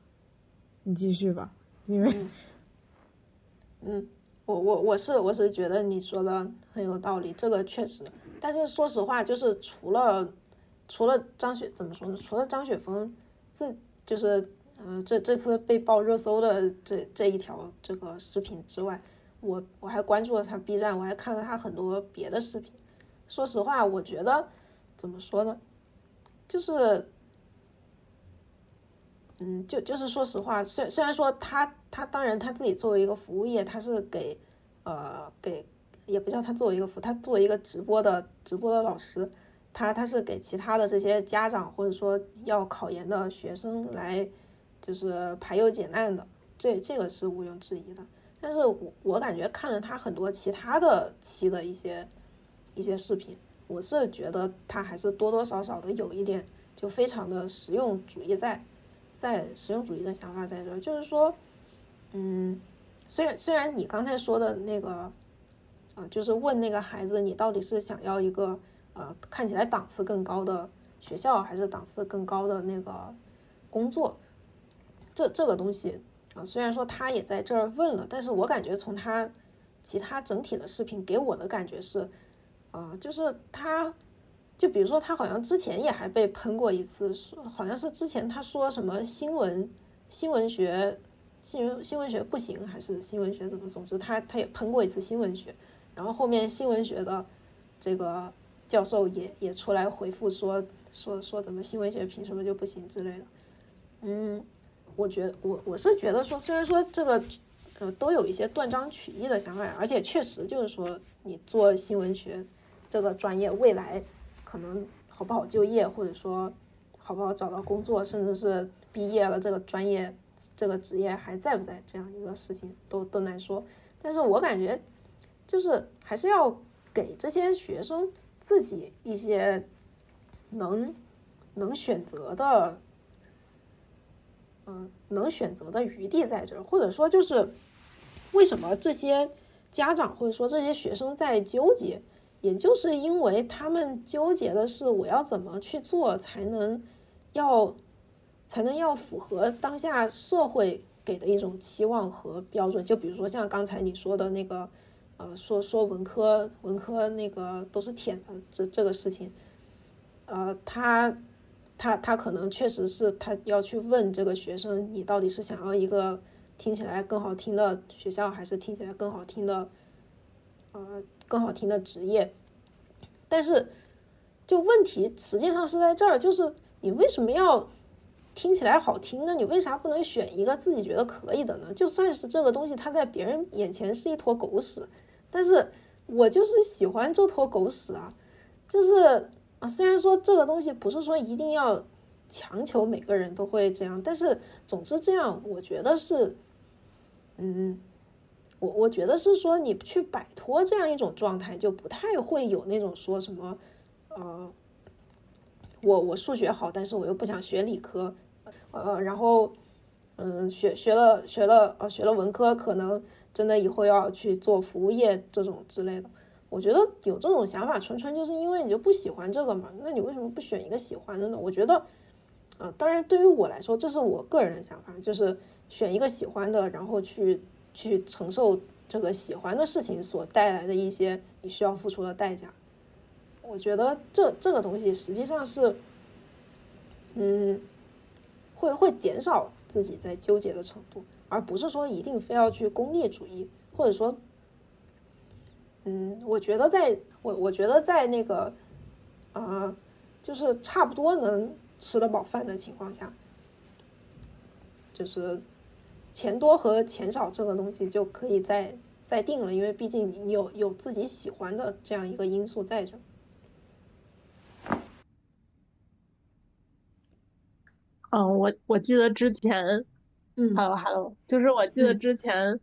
你继续吧，因为，嗯，我我我是我是觉得你说的很有道理，这个确实，但是说实话，就是除了除了张雪怎么说呢？除了张雪峰，这就是。嗯，这这次被爆热搜的这这一条这个视频之外，我我还关注了他 B 站，我还看了他很多别的视频。说实话，我觉得怎么说呢，就是，嗯，就就是说实话，虽虽然说他他当然他自己作为一个服务业，他是给呃给也不叫他作为一个服，他作为一个直播的直播的老师，他他是给其他的这些家长或者说要考研的学生来就是排忧解难的，这这个是毋庸置疑的。但是我我感觉看了他很多其他的期的一些。一些视频，我是觉得他还是多多少少的有一点，就非常的实用主义在，在实用主义的想法在这，就是说，嗯，虽然虽然你刚才说的那个，呃，就是问那个孩子，你到底是想要一个呃看起来档次更高的学校，还是档次更高的那个工作，这这个东西啊，虽然说他也在这儿问了，但是我感觉从他其他整体的视频给我的感觉是。啊，就是他，就比如说他好像之前也还被喷过一次，说好像是之前他说什么新闻新闻学新闻新闻学不行，还是新闻学怎么？总之他他也喷过一次新闻学，然后后面新闻学的这个教授也也出来回复说说说怎么新闻学凭什么就不行之类的。嗯，我觉得我我是觉得说，虽然说这个。呃，都有一些断章取义的想法，而且确实就是说，你做新闻学这个专业，未来可能好不好就业，或者说好不好找到工作，甚至是毕业了这个专业这个职业还在不在，这样一个事情都都难说。但是我感觉，就是还是要给这些学生自己一些能能选择的，嗯，能选择的余地在这儿，或者说就是。为什么这些家长或者说这些学生在纠结？也就是因为他们纠结的是我要怎么去做才能要才能要符合当下社会给的一种期望和标准。就比如说像刚才你说的那个，呃，说说文科文科那个都是舔的这这个事情，呃，他他他可能确实是他要去问这个学生，你到底是想要一个。听起来更好听的学校，还是听起来更好听的，呃，更好听的职业。但是，就问题实际上是在这儿，就是你为什么要听起来好听呢？你为啥不能选一个自己觉得可以的呢？就算是这个东西，它在别人眼前是一坨狗屎，但是我就是喜欢这坨狗屎啊！就是啊，虽然说这个东西不是说一定要强求每个人都会这样，但是总之这样，我觉得是。嗯，我我觉得是说你去摆脱这样一种状态，就不太会有那种说什么，呃，我我数学好，但是我又不想学理科，呃，然后嗯，学学了学了呃学了文科，可能真的以后要去做服务业这种之类的。我觉得有这种想法，纯纯就是因为你就不喜欢这个嘛。那你为什么不选一个喜欢的呢？我觉得，呃，当然对于我来说，这是我个人的想法，就是。选一个喜欢的，然后去去承受这个喜欢的事情所带来的一些你需要付出的代价。我觉得这这个东西实际上是，嗯，会会减少自己在纠结的程度，而不是说一定非要去功利主义，或者说，嗯，我觉得在我我觉得在那个，啊，就是差不多能吃得饱饭的情况下，就是。钱多和钱少这个东西就可以再再定了，因为毕竟你有有自己喜欢的这样一个因素在这。嗯，我我记得之前，嗯，hello hello，就是我记得之前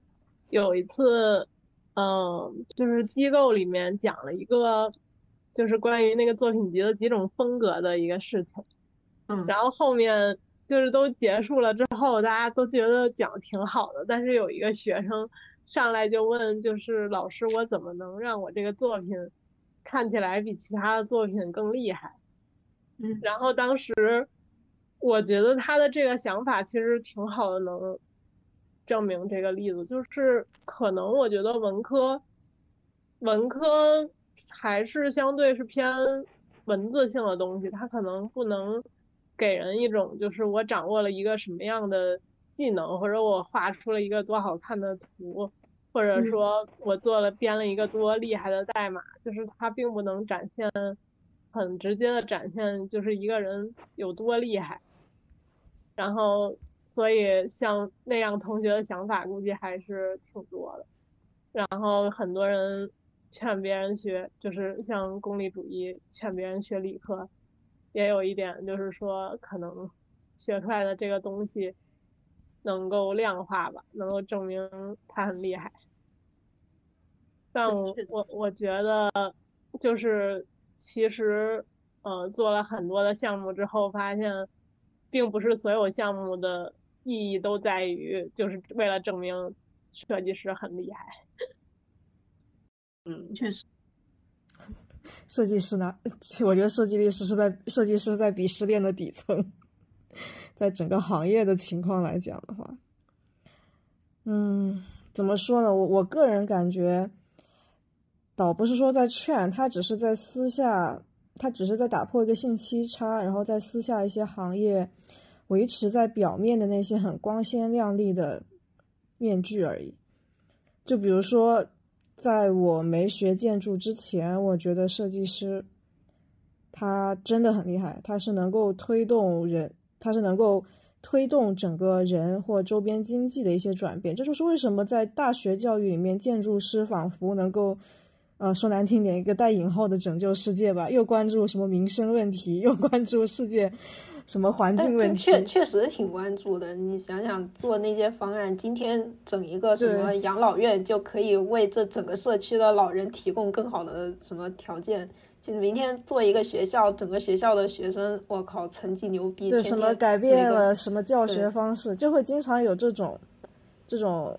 有一次，嗯，就是机构里面讲了一个，就是关于那个作品集的几种风格的一个事情，嗯，然后后面。就是都结束了之后，大家都觉得讲挺好的，但是有一个学生上来就问，就是老师，我怎么能让我这个作品看起来比其他的作品更厉害？嗯，然后当时我觉得他的这个想法其实挺好的，能证明这个例子，就是可能我觉得文科文科还是相对是偏文字性的东西，它可能不能。给人一种就是我掌握了一个什么样的技能，或者我画出了一个多好看的图，或者说我做了编了一个多厉害的代码，就是它并不能展现很直接的展现就是一个人有多厉害。然后，所以像那样同学的想法估计还是挺多的。然后很多人劝别人学，就是像功利主义劝别人学理科，也有一点就是说可能学出来的这个东西。能够量化吧，能够证明他很厉害。但我我我觉得，就是其实，呃，做了很多的项目之后，发现，并不是所有项目的意义都在于，就是为了证明设计师很厉害。嗯，确实。(laughs) 设计师呢？(laughs) 我觉得设计师是在设计师在鄙视链的底层。在整个行业的情况来讲的话，嗯，怎么说呢？我我个人感觉，倒不是说在劝他，只是在私下，他只是在打破一个信息差，然后在私下一些行业维持在表面的那些很光鲜亮丽的面具而已。就比如说，在我没学建筑之前，我觉得设计师他真的很厉害，他是能够推动人。他是能够推动整个人或周边经济的一些转变，这就是为什么在大学教育里面，建筑师仿佛能够，呃，说难听点，一个带引号的拯救世界吧，又关注什么民生问题，又关注世界什么环境问题，确确实挺关注的。你想想做那些方案，今天整一个什么养老院，就可以为这整个社区的老人提供更好的什么条件。明天做一个学校，整个学校的学生，我靠，成绩牛逼。对，什么改变了什么教学方式，就会经常有这种，这种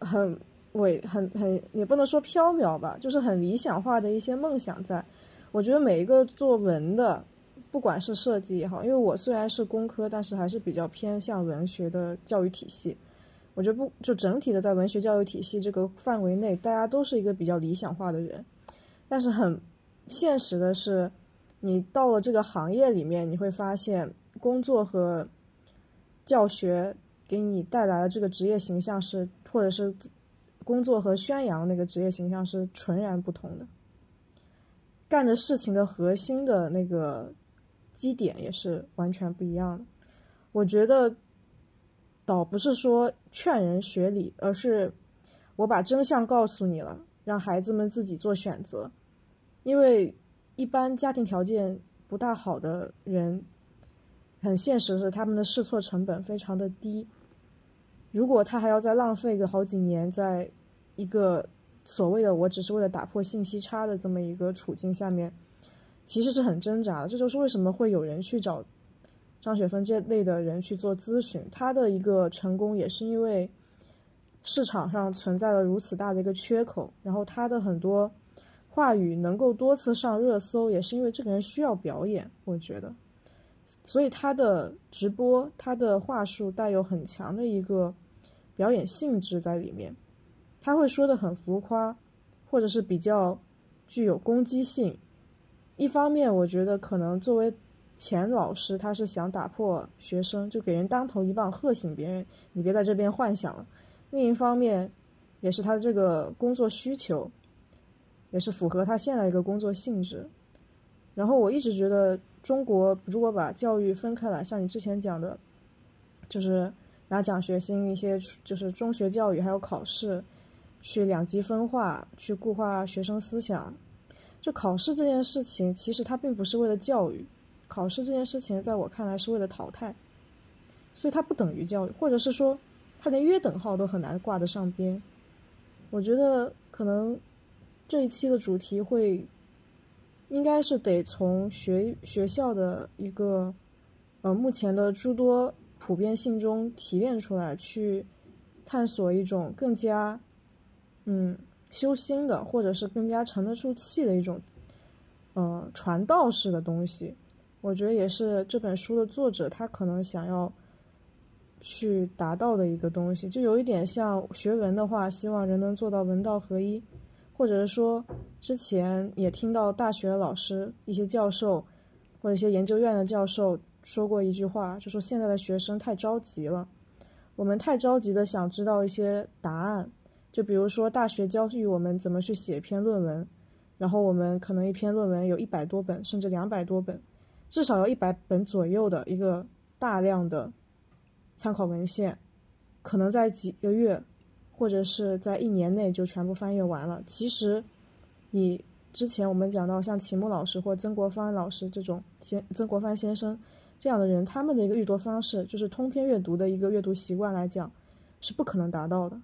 很伟、很很，也不能说缥缈吧，就是很理想化的一些梦想。在，我觉得每一个做文的，不管是设计也好，因为我虽然是工科，但是还是比较偏向文学的教育体系。我觉得不，就整体的在文学教育体系这个范围内，大家都是一个比较理想化的人，但是很。现实的是，你到了这个行业里面，你会发现工作和教学给你带来的这个职业形象是，或者是工作和宣扬那个职业形象是纯然不同的。干的事情的核心的那个基点也是完全不一样的。我觉得，倒不是说劝人学理，而是我把真相告诉你了，让孩子们自己做选择。因为一般家庭条件不大好的人，很现实是他们的试错成本非常的低。如果他还要再浪费个好几年，在一个所谓的“我只是为了打破信息差”的这么一个处境下面，其实是很挣扎的。这就是为什么会有人去找张雪峰这类的人去做咨询。他的一个成功也是因为市场上存在了如此大的一个缺口，然后他的很多。话语能够多次上热搜，也是因为这个人需要表演，我觉得，所以他的直播，他的话术带有很强的一个表演性质在里面，他会说的很浮夸，或者是比较具有攻击性。一方面，我觉得可能作为前老师，他是想打破学生，就给人当头一棒，喝醒别人，你别在这边幻想了。另一方面，也是他这个工作需求。也是符合他现在一个工作性质，然后我一直觉得中国如果把教育分开来，像你之前讲的，就是拿奖学金一些，就是中学教育还有考试，去两极分化，去固化学生思想。就考试这件事情，其实它并不是为了教育，考试这件事情在我看来是为了淘汰，所以它不等于教育，或者是说它连约等号都很难挂得上边。我觉得可能。这一期的主题会，应该是得从学学校的一个，呃，目前的诸多普遍性中提炼出来，去探索一种更加，嗯，修心的，或者是更加沉得住气的一种，呃，传道式的东西。我觉得也是这本书的作者他可能想要去达到的一个东西，就有一点像学文的话，希望人能做到文道合一。或者是说，之前也听到大学老师、一些教授或者一些研究院的教授说过一句话，就说现在的学生太着急了，我们太着急的想知道一些答案，就比如说大学教育我们怎么去写一篇论文，然后我们可能一篇论文有一百多本，甚至两百多本，至少要一百本左右的一个大量的参考文献，可能在几个月或者是在一年内就全部翻阅完了。其实，你之前我们讲到像秦木老师或曾国藩老师这种先曾国藩先生这样的人，他们的一个阅读方式，就是通篇阅读的一个阅读习惯来讲，是不可能达到的。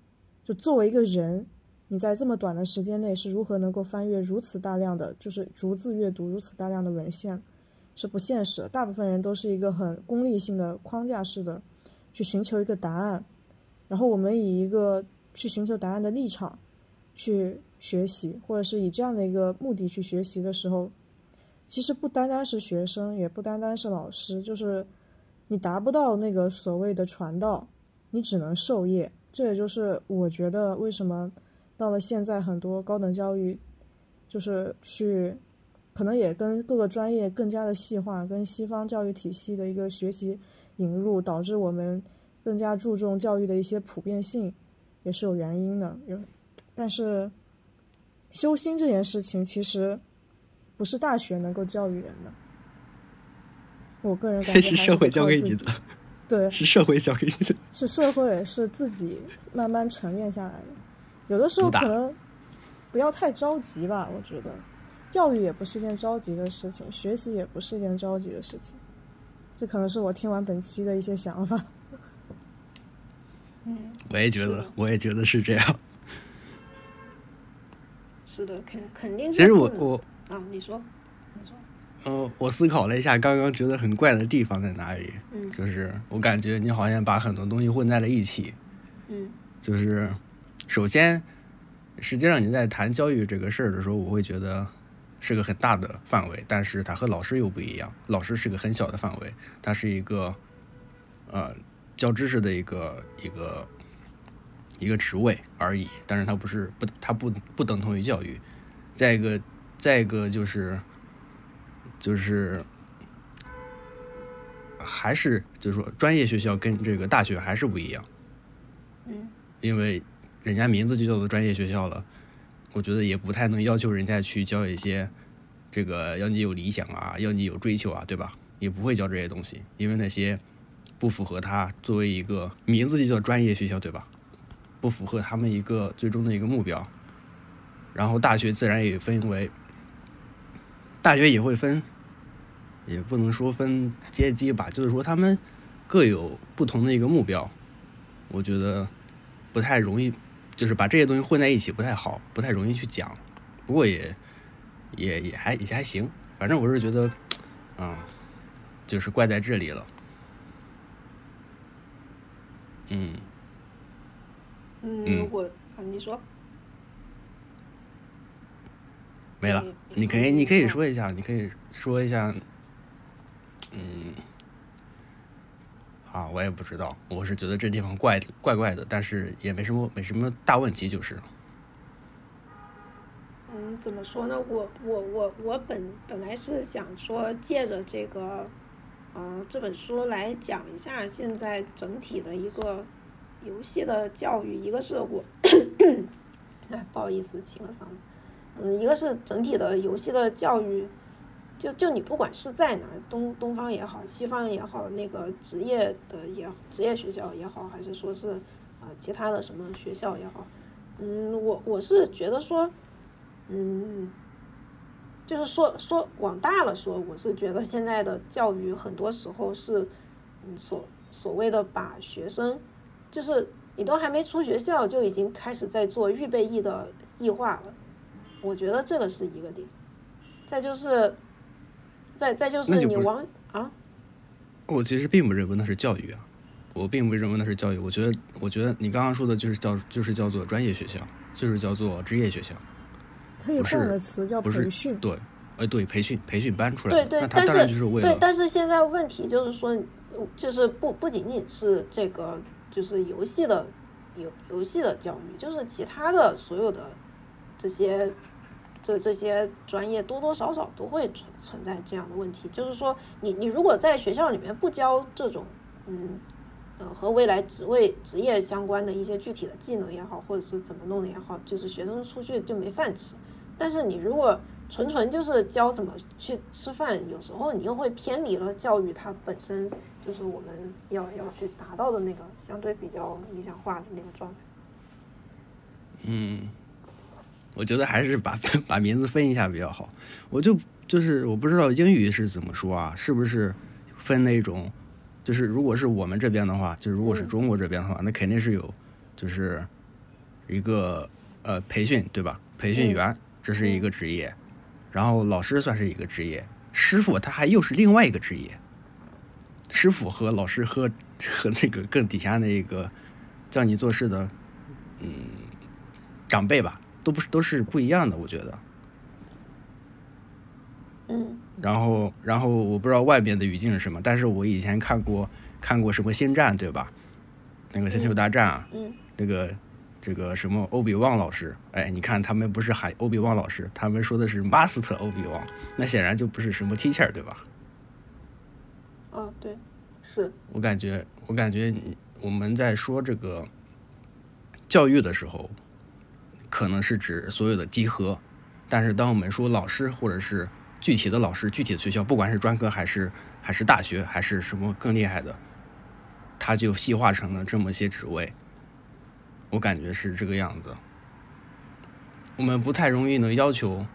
就作为一个人，你在这么短的时间内是如何能够翻阅如此大量的，就是逐字阅读如此大量的文献，是不现实的。大部分人都是一个很功利性的框架式的去寻求一个答案，然后我们以一个去寻求答案的立场去学习，或者是以这样的一个目的去学习的时候，其实不单单是学生，也不单单是老师，就是你达不到那个所谓的传道，你只能授业。这也就是我觉得为什么到了现在很多高等教育，就是去，可能也跟各个专业更加的细化，跟西方教育体系的一个学习引入，导致我们更加注重教育的一些普遍性，也是有原因的。有，但是修心这件事情其实不是大学能够教育人的。我个人感觉是社会教给你的。对，是社会教给你的，(laughs) 是社会，是自己慢慢沉淀下来的。有的时候可能不要太着急吧，我觉得教育也不是件着急的事情，学习也不是件着急的事情。这可能是我听完本期的一些想法。嗯，我也觉得，我也觉得是这样。是的，肯肯定是。其实我我啊，你说。呃，我思考了一下，刚刚觉得很怪的地方在哪里？嗯，就是我感觉你好像把很多东西混在了一起。嗯，就是首先，实际上你在谈教育这个事儿的时候，我会觉得是个很大的范围，但是它和老师又不一样。老师是个很小的范围，它是一个呃教知识的一个一个一个职位而已，但是它不是不它不不等同于教育。再一个，再一个就是。就是还是就是说，专业学校跟这个大学还是不一样。嗯，因为人家名字就叫做专业学校了，我觉得也不太能要求人家去教一些这个要你有理想啊，要你有追求啊，对吧？也不会教这些东西，因为那些不符合他作为一个名字就叫专业学校，对吧？不符合他们一个最终的一个目标。然后大学自然也分为。大学也会分，也不能说分阶级吧，就是说他们各有不同的一个目标。我觉得不太容易，就是把这些东西混在一起不太好，不太容易去讲。不过也也也还也还行，反正我是觉得，嗯，就是怪在这里了。嗯。嗯，我啊，你说。没了，你可以，你可以说一下，你可以说一下，嗯，啊，我也不知道，我是觉得这地方怪怪怪的，但是也没什么没什么大问题，就是。嗯，怎么说呢？我我我我本本来是想说借着这个，嗯，这本书来讲一下现在整体的一个游戏的教育，一个是我，(coughs) 哎，不好意思，清了嗓子。嗯，一个是整体的游戏的教育，就就你不管是在哪，东东方也好，西方也好，那个职业的也职业学校也好，还是说是啊其他的什么学校也好，嗯，我我是觉得说，嗯，就是说说往大了说，我是觉得现在的教育很多时候是，嗯所所谓的把学生，就是你都还没出学校就已经开始在做预备役的异化了。我觉得这个是一个点，再就是，再再就是你往啊，我其实并不认为那是教育啊，我并不认为那是教育。我觉得，我觉得你刚刚说的就是叫就是叫做专业学校，就是叫做职业学校，它有换个词叫培训。对，哎，对，培训培训班出来，对对，但是对，但是现在问题就是说，就是不不仅仅是这个，就是游戏的游游戏的教育，就是其他的所有的这些。这这些专业多多少少都会存存在这样的问题，就是说，你你如果在学校里面不教这种，嗯，呃和未来职位职业相关的一些具体的技能也好，或者是怎么弄的也好，就是学生出去就没饭吃。但是你如果纯纯就是教怎么去吃饭，有时候你又会偏离了教育它本身就是我们要要去达到的那个相对比较理想化的那个状态。嗯，我觉得还是把把名字分一下比较好。我就就是我不知道英语是怎么说啊，是不是分那种，就是如果是我们这边的话，就如果是中国这边的话，那肯定是有，就是一个呃培训对吧？培训员这是一个职业，然后老师算是一个职业，师傅他还又是另外一个职业。师傅和老师和和那个更底下那个教你做事的，嗯。长辈吧，都不是都是不一样的，我觉得。嗯。然后，然后我不知道外面的语境是什么，但是我以前看过看过什么星战，对吧？那个星球大战啊，嗯。那个这个什么欧比旺老师，哎，你看他们不是喊欧比旺老师，他们说的是 Master 欧比旺，那显然就不是什么 Teacher，对吧？哦，对，是。我感觉，我感觉我们在说这个教育的时候。可能是指所有的集合，但是当我们说老师或者是具体的老师、具体的学校，不管是专科还是还是大学还是什么更厉害的，它就细化成了这么些职位。我感觉是这个样子。我们不太容易能要求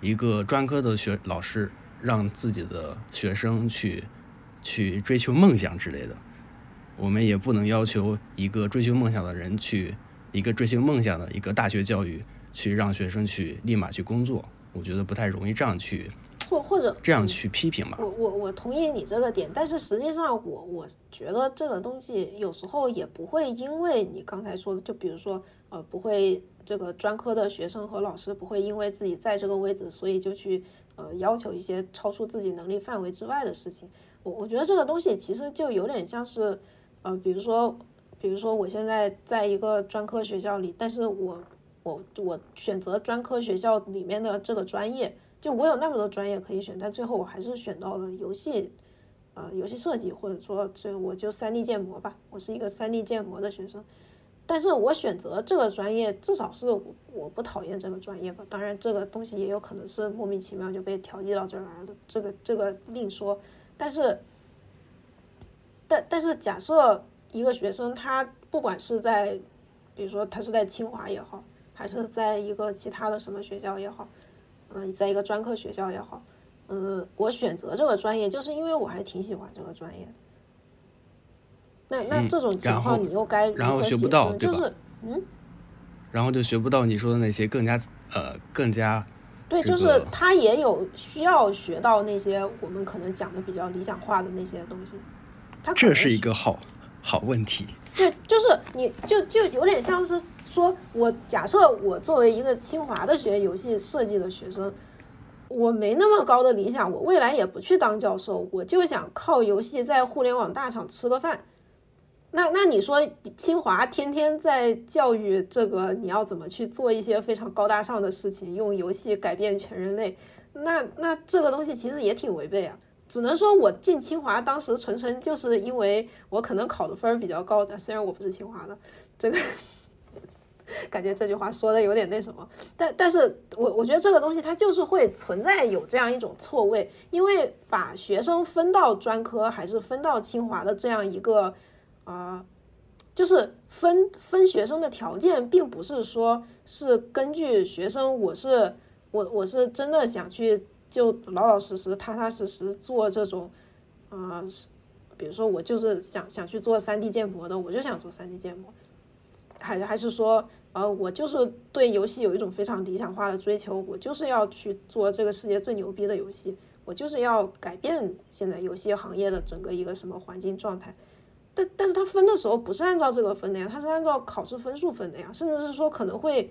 一个专科的学老师让自己的学生去去追求梦想之类的，我们也不能要求一个追求梦想的人去。一个追求梦想的一个大学教育，去让学生去立马去工作，我觉得不太容易这样去，或或者这样去批评吧。我我我同意你这个点，但是实际上我我觉得这个东西有时候也不会因为你刚才说的，就比如说呃不会这个专科的学生和老师不会因为自己在这个位置，所以就去呃要求一些超出自己能力范围之外的事情。我我觉得这个东西其实就有点像是呃比如说。比如说，我现在在一个专科学校里，但是我我我选择专科学校里面的这个专业，就我有那么多专业可以选，但最后我还是选到了游戏，呃，游戏设计，或者说这我就三 D 建模吧，我是一个三 D 建模的学生，但是我选择这个专业，至少是我不讨厌这个专业吧，当然这个东西也有可能是莫名其妙就被调剂到这儿来了，这个这个另说，但是，但但是假设。一个学生，他不管是在，比如说他是在清华也好，还是在一个其他的什么学校也好，嗯，在一个专科学校也好，嗯，我选择这个专业就是因为我还挺喜欢这个专业的。那那这种情况你又该然后学不到，就是嗯，然后就学不到你说的那些更加呃更加对，就是他也有需要学到那些我们可能讲的比较理想化的那些东西。他这是一个好。好问题，对，就是你就就有点像是说，我假设我作为一个清华的学游戏设计的学生，我没那么高的理想，我未来也不去当教授，我就想靠游戏在互联网大厂吃个饭。那那你说清华天天在教育这个，你要怎么去做一些非常高大上的事情，用游戏改变全人类？那那这个东西其实也挺违背啊。只能说我进清华当时纯纯就是因为我可能考的分比较高的，虽然我不是清华的，这个感觉这句话说的有点那什么，但但是我我觉得这个东西它就是会存在有这样一种错位，因为把学生分到专科还是分到清华的这样一个啊，就是分分学生的条件，并不是说是根据学生，我是我我是真的想去。就老老实实、踏踏实实做这种，啊，比如说我就是想想去做三 D 建模的，我就想做三 D 建模，还还是说，呃，我就是对游戏有一种非常理想化的追求，我就是要去做这个世界最牛逼的游戏，我就是要改变现在游戏行业的整个一个什么环境状态。但但是他分的时候不是按照这个分的呀，他是按照考试分数分的呀，甚至是说可能会。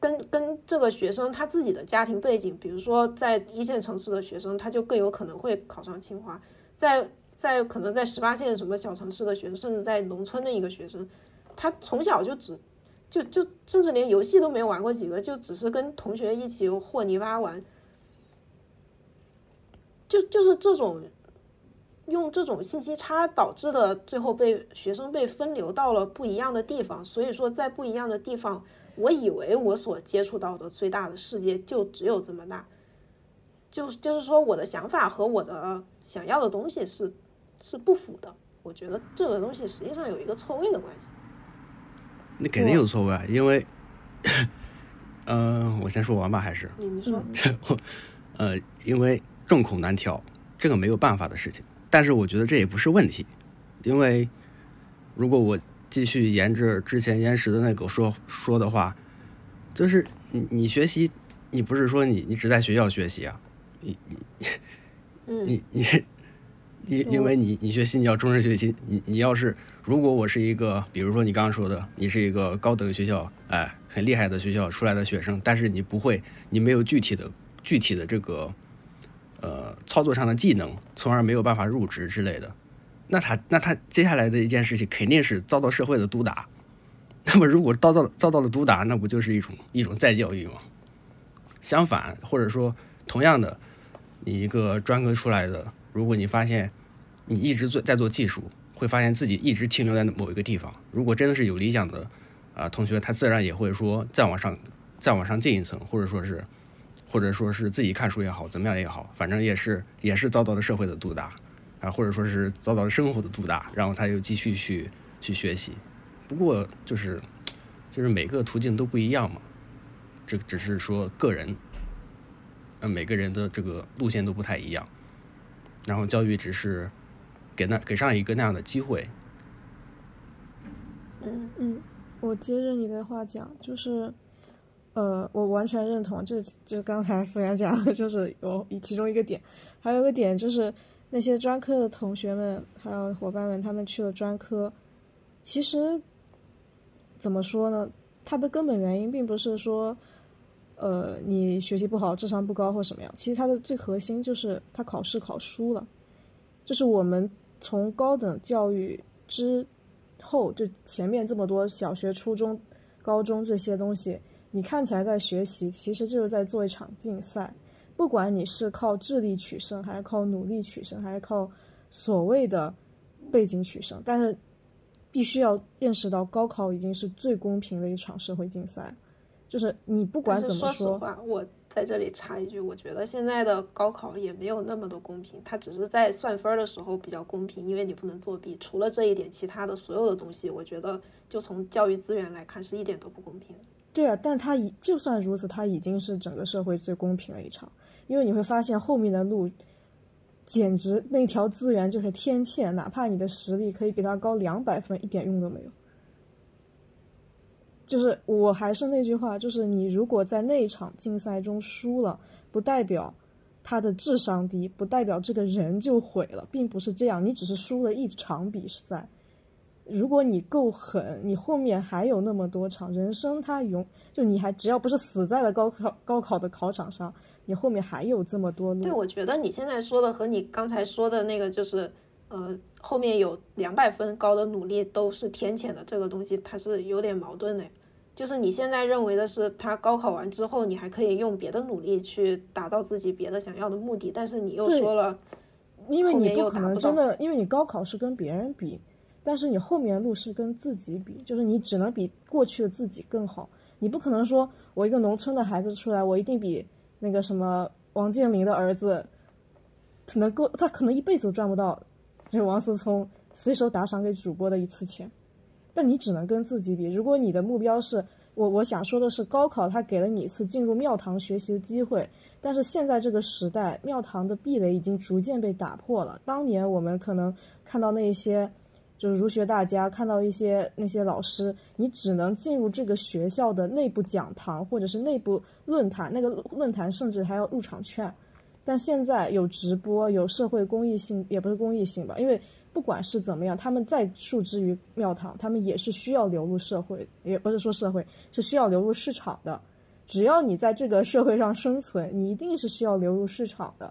跟跟这个学生他自己的家庭背景，比如说在一线城市的学生，他就更有可能会考上清华；在在可能在十八线什么小城市的学生，甚至在农村的一个学生，他从小就只就就甚至连游戏都没有玩过几个，就只是跟同学一起和泥巴玩，就就是这种用这种信息差导致的，最后被学生被分流到了不一样的地方。所以说，在不一样的地方，我以为我所接触到的最大的世界就只有这么大。就就是说，我的想法和我的想要的东西是是不符的。我觉得这个东西实际上有一个错位的关系。那肯定有错位啊，因为，嗯，我先说完吧，还是你说，(laughs) 呃，因为众口难调，这个没有办法的事情。但是我觉得这也不是问题，因为如果我继续沿着之前延时的那个说说的话，就是你你学习，你不是说你你只在学校学习啊，你你 (laughs) 你你因因为你你学习你要终身学习，你你要是如果我是一个，比如说你刚刚说的，你是一个高等学校哎很厉害的学校出来的学生，但是你不会，你没有具体的具体的这个。呃，操作上的技能，从而没有办法入职之类的，那他那他接下来的一件事情肯定是遭到社会的毒打。(laughs) 那么如果遭到遭到了毒打，那不就是一种一种再教育吗？相反，或者说同样的，你一个专科出来的，如果你发现你一直做在做技术，会发现自己一直停留在某一个地方。如果真的是有理想的啊同学，他自然也会说再往上再往上进一层，或者说是。或者说是自己看书也好，怎么样也好，反正也是也是遭到了社会的毒打，啊，或者说是遭到了生活的毒打，然后他又继续去去学习。不过就是就是每个途径都不一样嘛，这只是说个人，呃，每个人的这个路线都不太一样，然后教育只是给那给上一个那样的机会。嗯嗯，我接着你的话讲，就是。呃，我完全认同，就就刚才思源讲的，就是有其中一个点，还有一个点就是那些专科的同学们还有伙伴们，他们去了专科，其实怎么说呢？它的根本原因并不是说，呃，你学习不好，智商不高或什么样，其实它的最核心就是他考试考输了，就是我们从高等教育之后，就前面这么多小学、初中、高中这些东西。你看起来在学习，其实就是在做一场竞赛。不管你是靠智力取胜，还是靠努力取胜，还是靠所谓的背景取胜，但是必须要认识到，高考已经是最公平的一场社会竞赛。就是你不管怎么说，说实话，我在这里插一句，我觉得现在的高考也没有那么的公平，它只是在算分的时候比较公平，因为你不能作弊。除了这一点，其他的所有的东西，我觉得就从教育资源来看，是一点都不公平。对啊，但它已就算如此，它已经是整个社会最公平的一场，因为你会发现后面的路，简直那条资源就是天堑，哪怕你的实力可以比他高两百分，一点用都没有。就是我还是那句话，就是你如果在那一场竞赛中输了，不代表他的智商低，不代表这个人就毁了，并不是这样，你只是输了一场比赛。如果你够狠，你后面还有那么多场人生，他永就你还只要不是死在了高考高考的考场上，你后面还有这么多路。对，我觉得你现在说的和你刚才说的那个就是，呃，后面有两百分高的努力都是天谴的这个东西，它是有点矛盾的。就是你现在认为的是，他高考完之后，你还可以用别的努力去达到自己别的想要的目的，但是你又说了，因为你不可能真的，因为你高考是跟别人比。但是你后面的路是跟自己比，就是你只能比过去的自己更好。你不可能说，我一个农村的孩子出来，我一定比那个什么王健林的儿子，可能够他可能一辈子都赚不到，就王思聪随手打赏给主播的一次钱。但你只能跟自己比。如果你的目标是我，我想说的是，高考它给了你一次进入庙堂学习的机会，但是现在这个时代，庙堂的壁垒已经逐渐被打破了。当年我们可能看到那些。就是儒学大家看到一些那些老师，你只能进入这个学校的内部讲堂或者是内部论坛，那个论坛甚至还要入场券。但现在有直播，有社会公益性，也不是公益性吧？因为不管是怎么样，他们再束之于庙堂，他们也是需要流入社会，也不是说社会是需要流入市场的。只要你在这个社会上生存，你一定是需要流入市场的。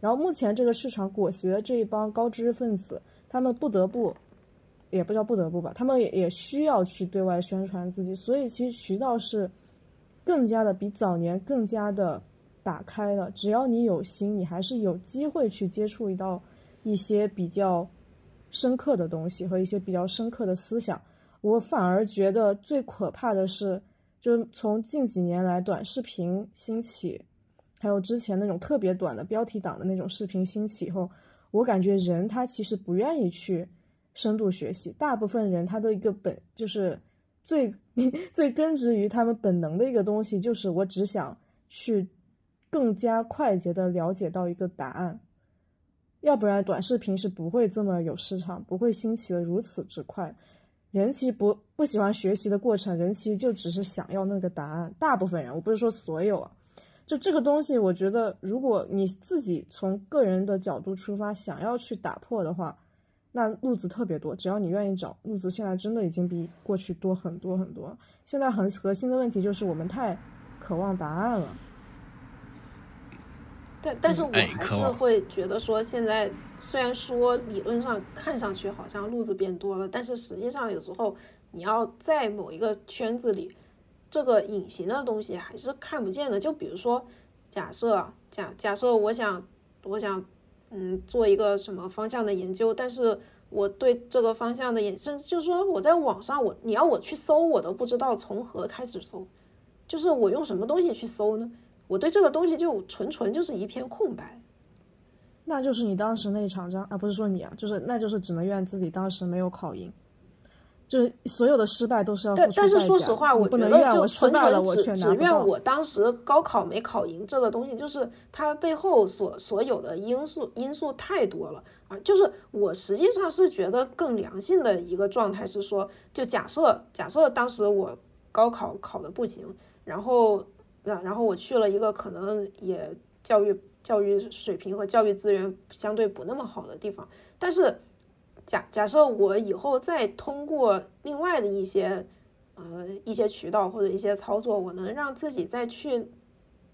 然后目前这个市场裹挟的这一帮高知识分子，他们不得不。也不叫不得不吧，他们也也需要去对外宣传自己，所以其实渠道是更加的比早年更加的打开了。只要你有心，你还是有机会去接触到一一些比较深刻的东西和一些比较深刻的思想。我反而觉得最可怕的是，就是从近几年来短视频兴起，还有之前那种特别短的标题党的那种视频兴起以后，我感觉人他其实不愿意去深度学习。大部分人他的一个本就是最 (laughs) 最根植于他们本能的一个东西，就是我只想去更加快捷的了解到一个答案。要不然短视频是不会这么有市场，不会兴起的如此之快。人其实不不喜欢学习的过程，人其实就只是想要那个答案。大部分人，我不是说所有啊，就这个东西，我觉得如果你自己从个人的角度出发，想要去打破的话，那路子特别多，只要你愿意找，路子现在真的已经比过去多很多很多。现在很核心的问题就是我们太渴望答案了。但但是我哎还是会觉得说，现在虽然说理论上看上去好像路子变多了，但是实际上有时候你要在某一个圈子里，这个隐形的东西还是看不见的。就比如说，假设啊假假设我想我想嗯做一个什么方向的研究，但是我对这个方向的研，甚至就是说我在网上我你要我去搜，我都不知道从何开始搜，就是我用什么东西去搜呢？我对这个东西就纯纯就是一片空白。那就是你当时那一场仗啊，不是说你啊，就是那就是只能怨自己当时没有考赢，就是所有的失败都是要付但但是说实话，我觉得就纯纯我只只怨。我当时高考没考赢这个东西，就是它背后所所有的因素因素太多了啊。就是我实际上是觉得更良性的一个状态是说，就假设假设当时我高考考的不行，然后然然后我去了一个可能也教育教育水平和教育资源相对不那么好的地方，但是假假设我以后再通过另外的一些呃一些渠道或者一些操作，我能让自己再去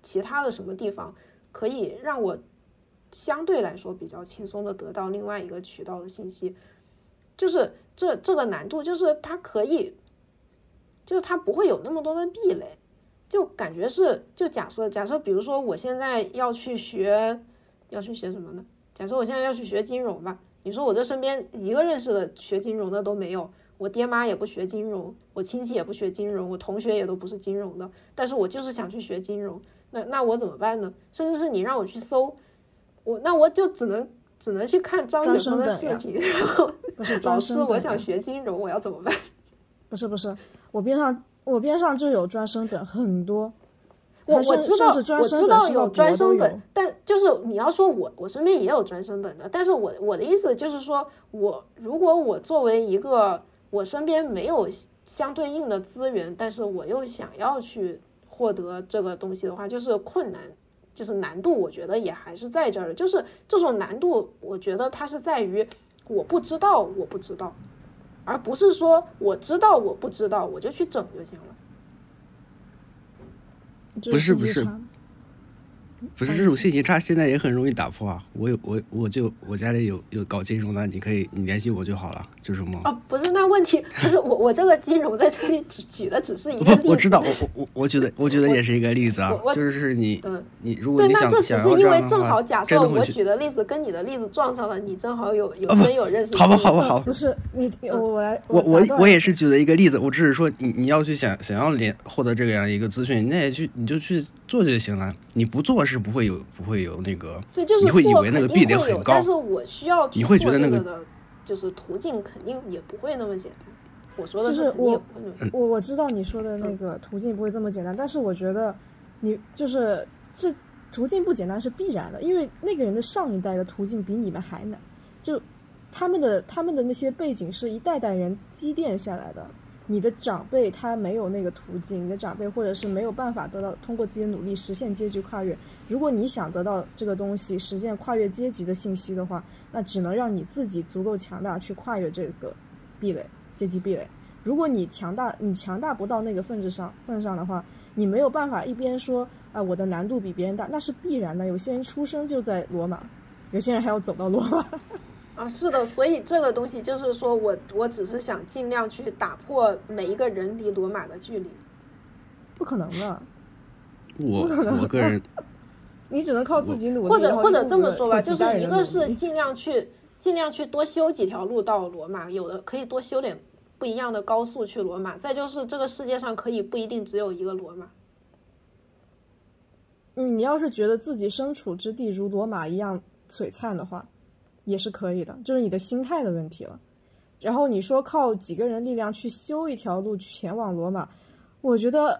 其他的什么地方，可以让我相对来说比较轻松的得到另外一个渠道的信息，就是这这个难度就是它可以，就是它不会有那么多的壁垒。就感觉是，就假设假设，比如说我现在要去学，要去学什么呢？假设我现在要去学金融吧，你说我这身边一个认识的学金融的都没有，我爹妈也不学金融，我亲戚也不学金融，我同学也都不是金融的，但是我就是想去学金融，那那我怎么办呢？甚至是你让我去搜，我那我就只能只能去看张专雪峰的视频，然后老师我想学金融，我要怎么办？不是不是，我边上我边上就有专升本很多，我我知道，我知道有专升本，但就是你要说我我身边也有专升本的，但是我我的意思就是说，我如果我作为一个我身边没有相对应的资源，但是我又想要去获得这个东西的话，就是困难，就是难度，我觉得也还是在这儿的，就是这种难度，我觉得它是在于我不知道，我不知道，而不是说我知道我不知道，我就去整就行了。就不是不是不是这种信息差，现在也很容易打破啊。我有我我就我家里有有搞金融的，你可以你联系我就好了，就是什么。哦，不是，那问题不是我，(laughs) 我这个金融在这里举举的只是一个例子。不，我知道，我我我我觉得我觉得也是一个例子啊就是你嗯你如果对，你想那这只是因为正好假设我举的例子跟你的例子撞上了，你正好有有真有认识。好吧好吧好不是你我我来我我我也是举了一个例子，我只是说你你要去想想要连获得这个样一个资讯，那也去你就去做就行了，你不做是不会有不会有那个，对，就是你会以做为那个壁垒很高但是我需要去你会觉得那个就是途径肯定也不会那么简单。我说的就是我我我知道你说的那个途径不会这么简单，但是我觉得你就是这途径不简单是必然的，因为那个人的上一代的途径比你们还难，就他们的他们的那些背景是一代代人积淀下来的。你的长辈他没有那个途径，你的长辈或者是没有办法得到通过自己的努力实现阶级跨越。如果你想得到这个东西，实现跨越阶级的信息的话，那只能让你自己足够强大去跨越这个壁垒，阶级壁垒。如果你强大，你强大不到那个份子上份上的话，你没有办法一边说啊我的难度比别人大，那是必然的。有些人出生就在罗马，有些人还要走到罗马。啊，是的，所以这个东西就是说我我只是想尽量去打破每一个人离罗马的距离。不可能的，(laughs) 我我个人 (laughs) 你只能靠自己努力，或者或者这么说吧，就是一个是尽量去尽量去多修几条路到罗马，有的可以多修点不一样的高速去罗马。再就是这个世界上可以不一定只有一个罗马。嗯，你要是觉得自己身处之地如罗马一样璀璨的话，也是可以的，就是你的心态的问题了。然后你说靠几个人力量去修一条路前往罗马，我觉得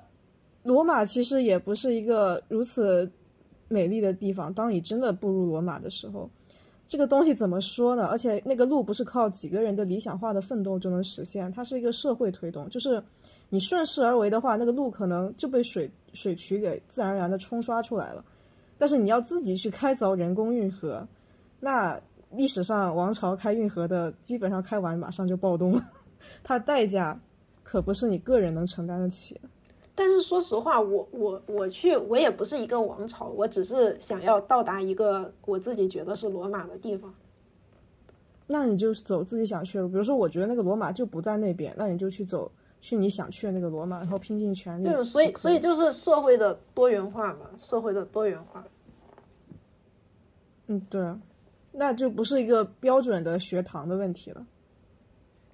罗马其实也不是一个如此美丽的地方。当你真的步入罗马的时候，这个东西怎么说呢？而且那个路不是靠几个人的理想化的奋斗就能实现，它是一个社会推动，就是你顺势而为的话，那个路可能就被水水渠给自然而然的冲刷出来了。但是你要自己去开凿人工运河，那。历史上王朝开运河的，基本上开完马上就暴动了，(laughs) 它代价可不是你个人能承担得起。但是说实话，我我我去，我也不是一个王朝，我只是想要到达一个我自己觉得是罗马的地方。那你就走自己想去的，比如说我觉得那个罗马就不在那边，那你就去走去你想去的那个罗马，然后拼尽全力。对，所以所以就是社会的多元化嘛，社会的多元化。嗯，对。那就不是一个标准的学堂的问题了。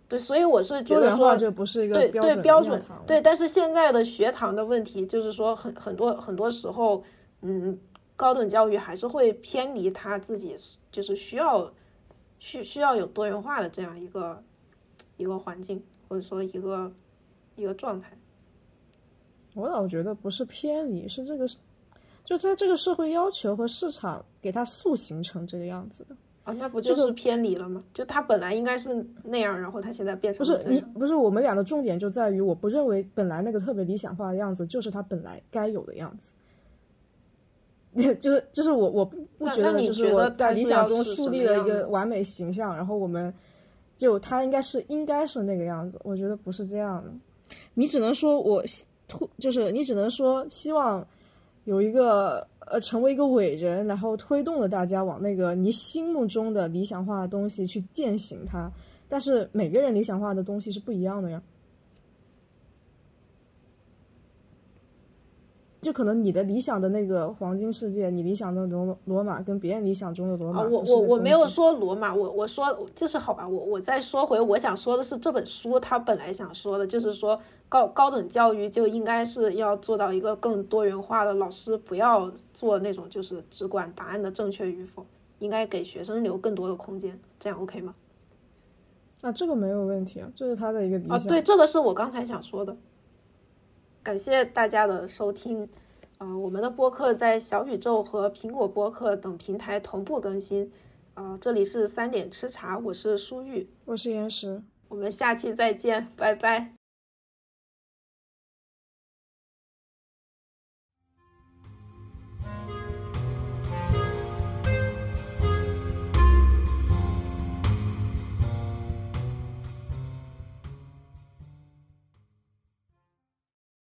对，所以我是觉得说，这不是一个对对标准。对，但是现在的学堂的问题就是说，很很多很多时候，嗯，高等教育还是会偏离他自己，就是需要需需要有多元化的这样一个一个环境，或者说一个一个状态。我老觉得不是偏离，是这个。就在这个社会要求和市场给它塑形成这个样子的啊，那不就是偏离了吗？就他本来应该是那样，然后他现在变成不是你不是我们俩的重点就在于，我不认为本来那个特别理想化的样子就是他本来该有的样子。(laughs) 就是就是我我不不觉得就是我在理想中树立了一个完美形象，然后我们就他应该是应该是那个样子，我觉得不是这样的。你只能说我突就是你只能说希望。有一个呃，成为一个伟人，然后推动了大家往那个你心目中的理想化的东西去践行它。但是每个人理想化的东西是不一样的呀。就可能你的理想的那个黄金世界，你理想的罗罗马，跟别人理想中的罗马，我我我没有说罗马，我我说就是好吧，我我再说回我想说的是这本书，它本来想说的就是说高高等教育就应该是要做到一个更多元化的，老师不要做那种就是只管答案的正确与否，应该给学生留更多的空间，这样 OK 吗？啊，这个没有问题啊，这是他的一个理想。啊，对，这个是我刚才想说的。感谢大家的收听，啊，我们的播客在小宇宙和苹果播客等平台同步更新，啊，这里是三点吃茶，我是舒玉，我是岩石，我们下期再见，拜拜。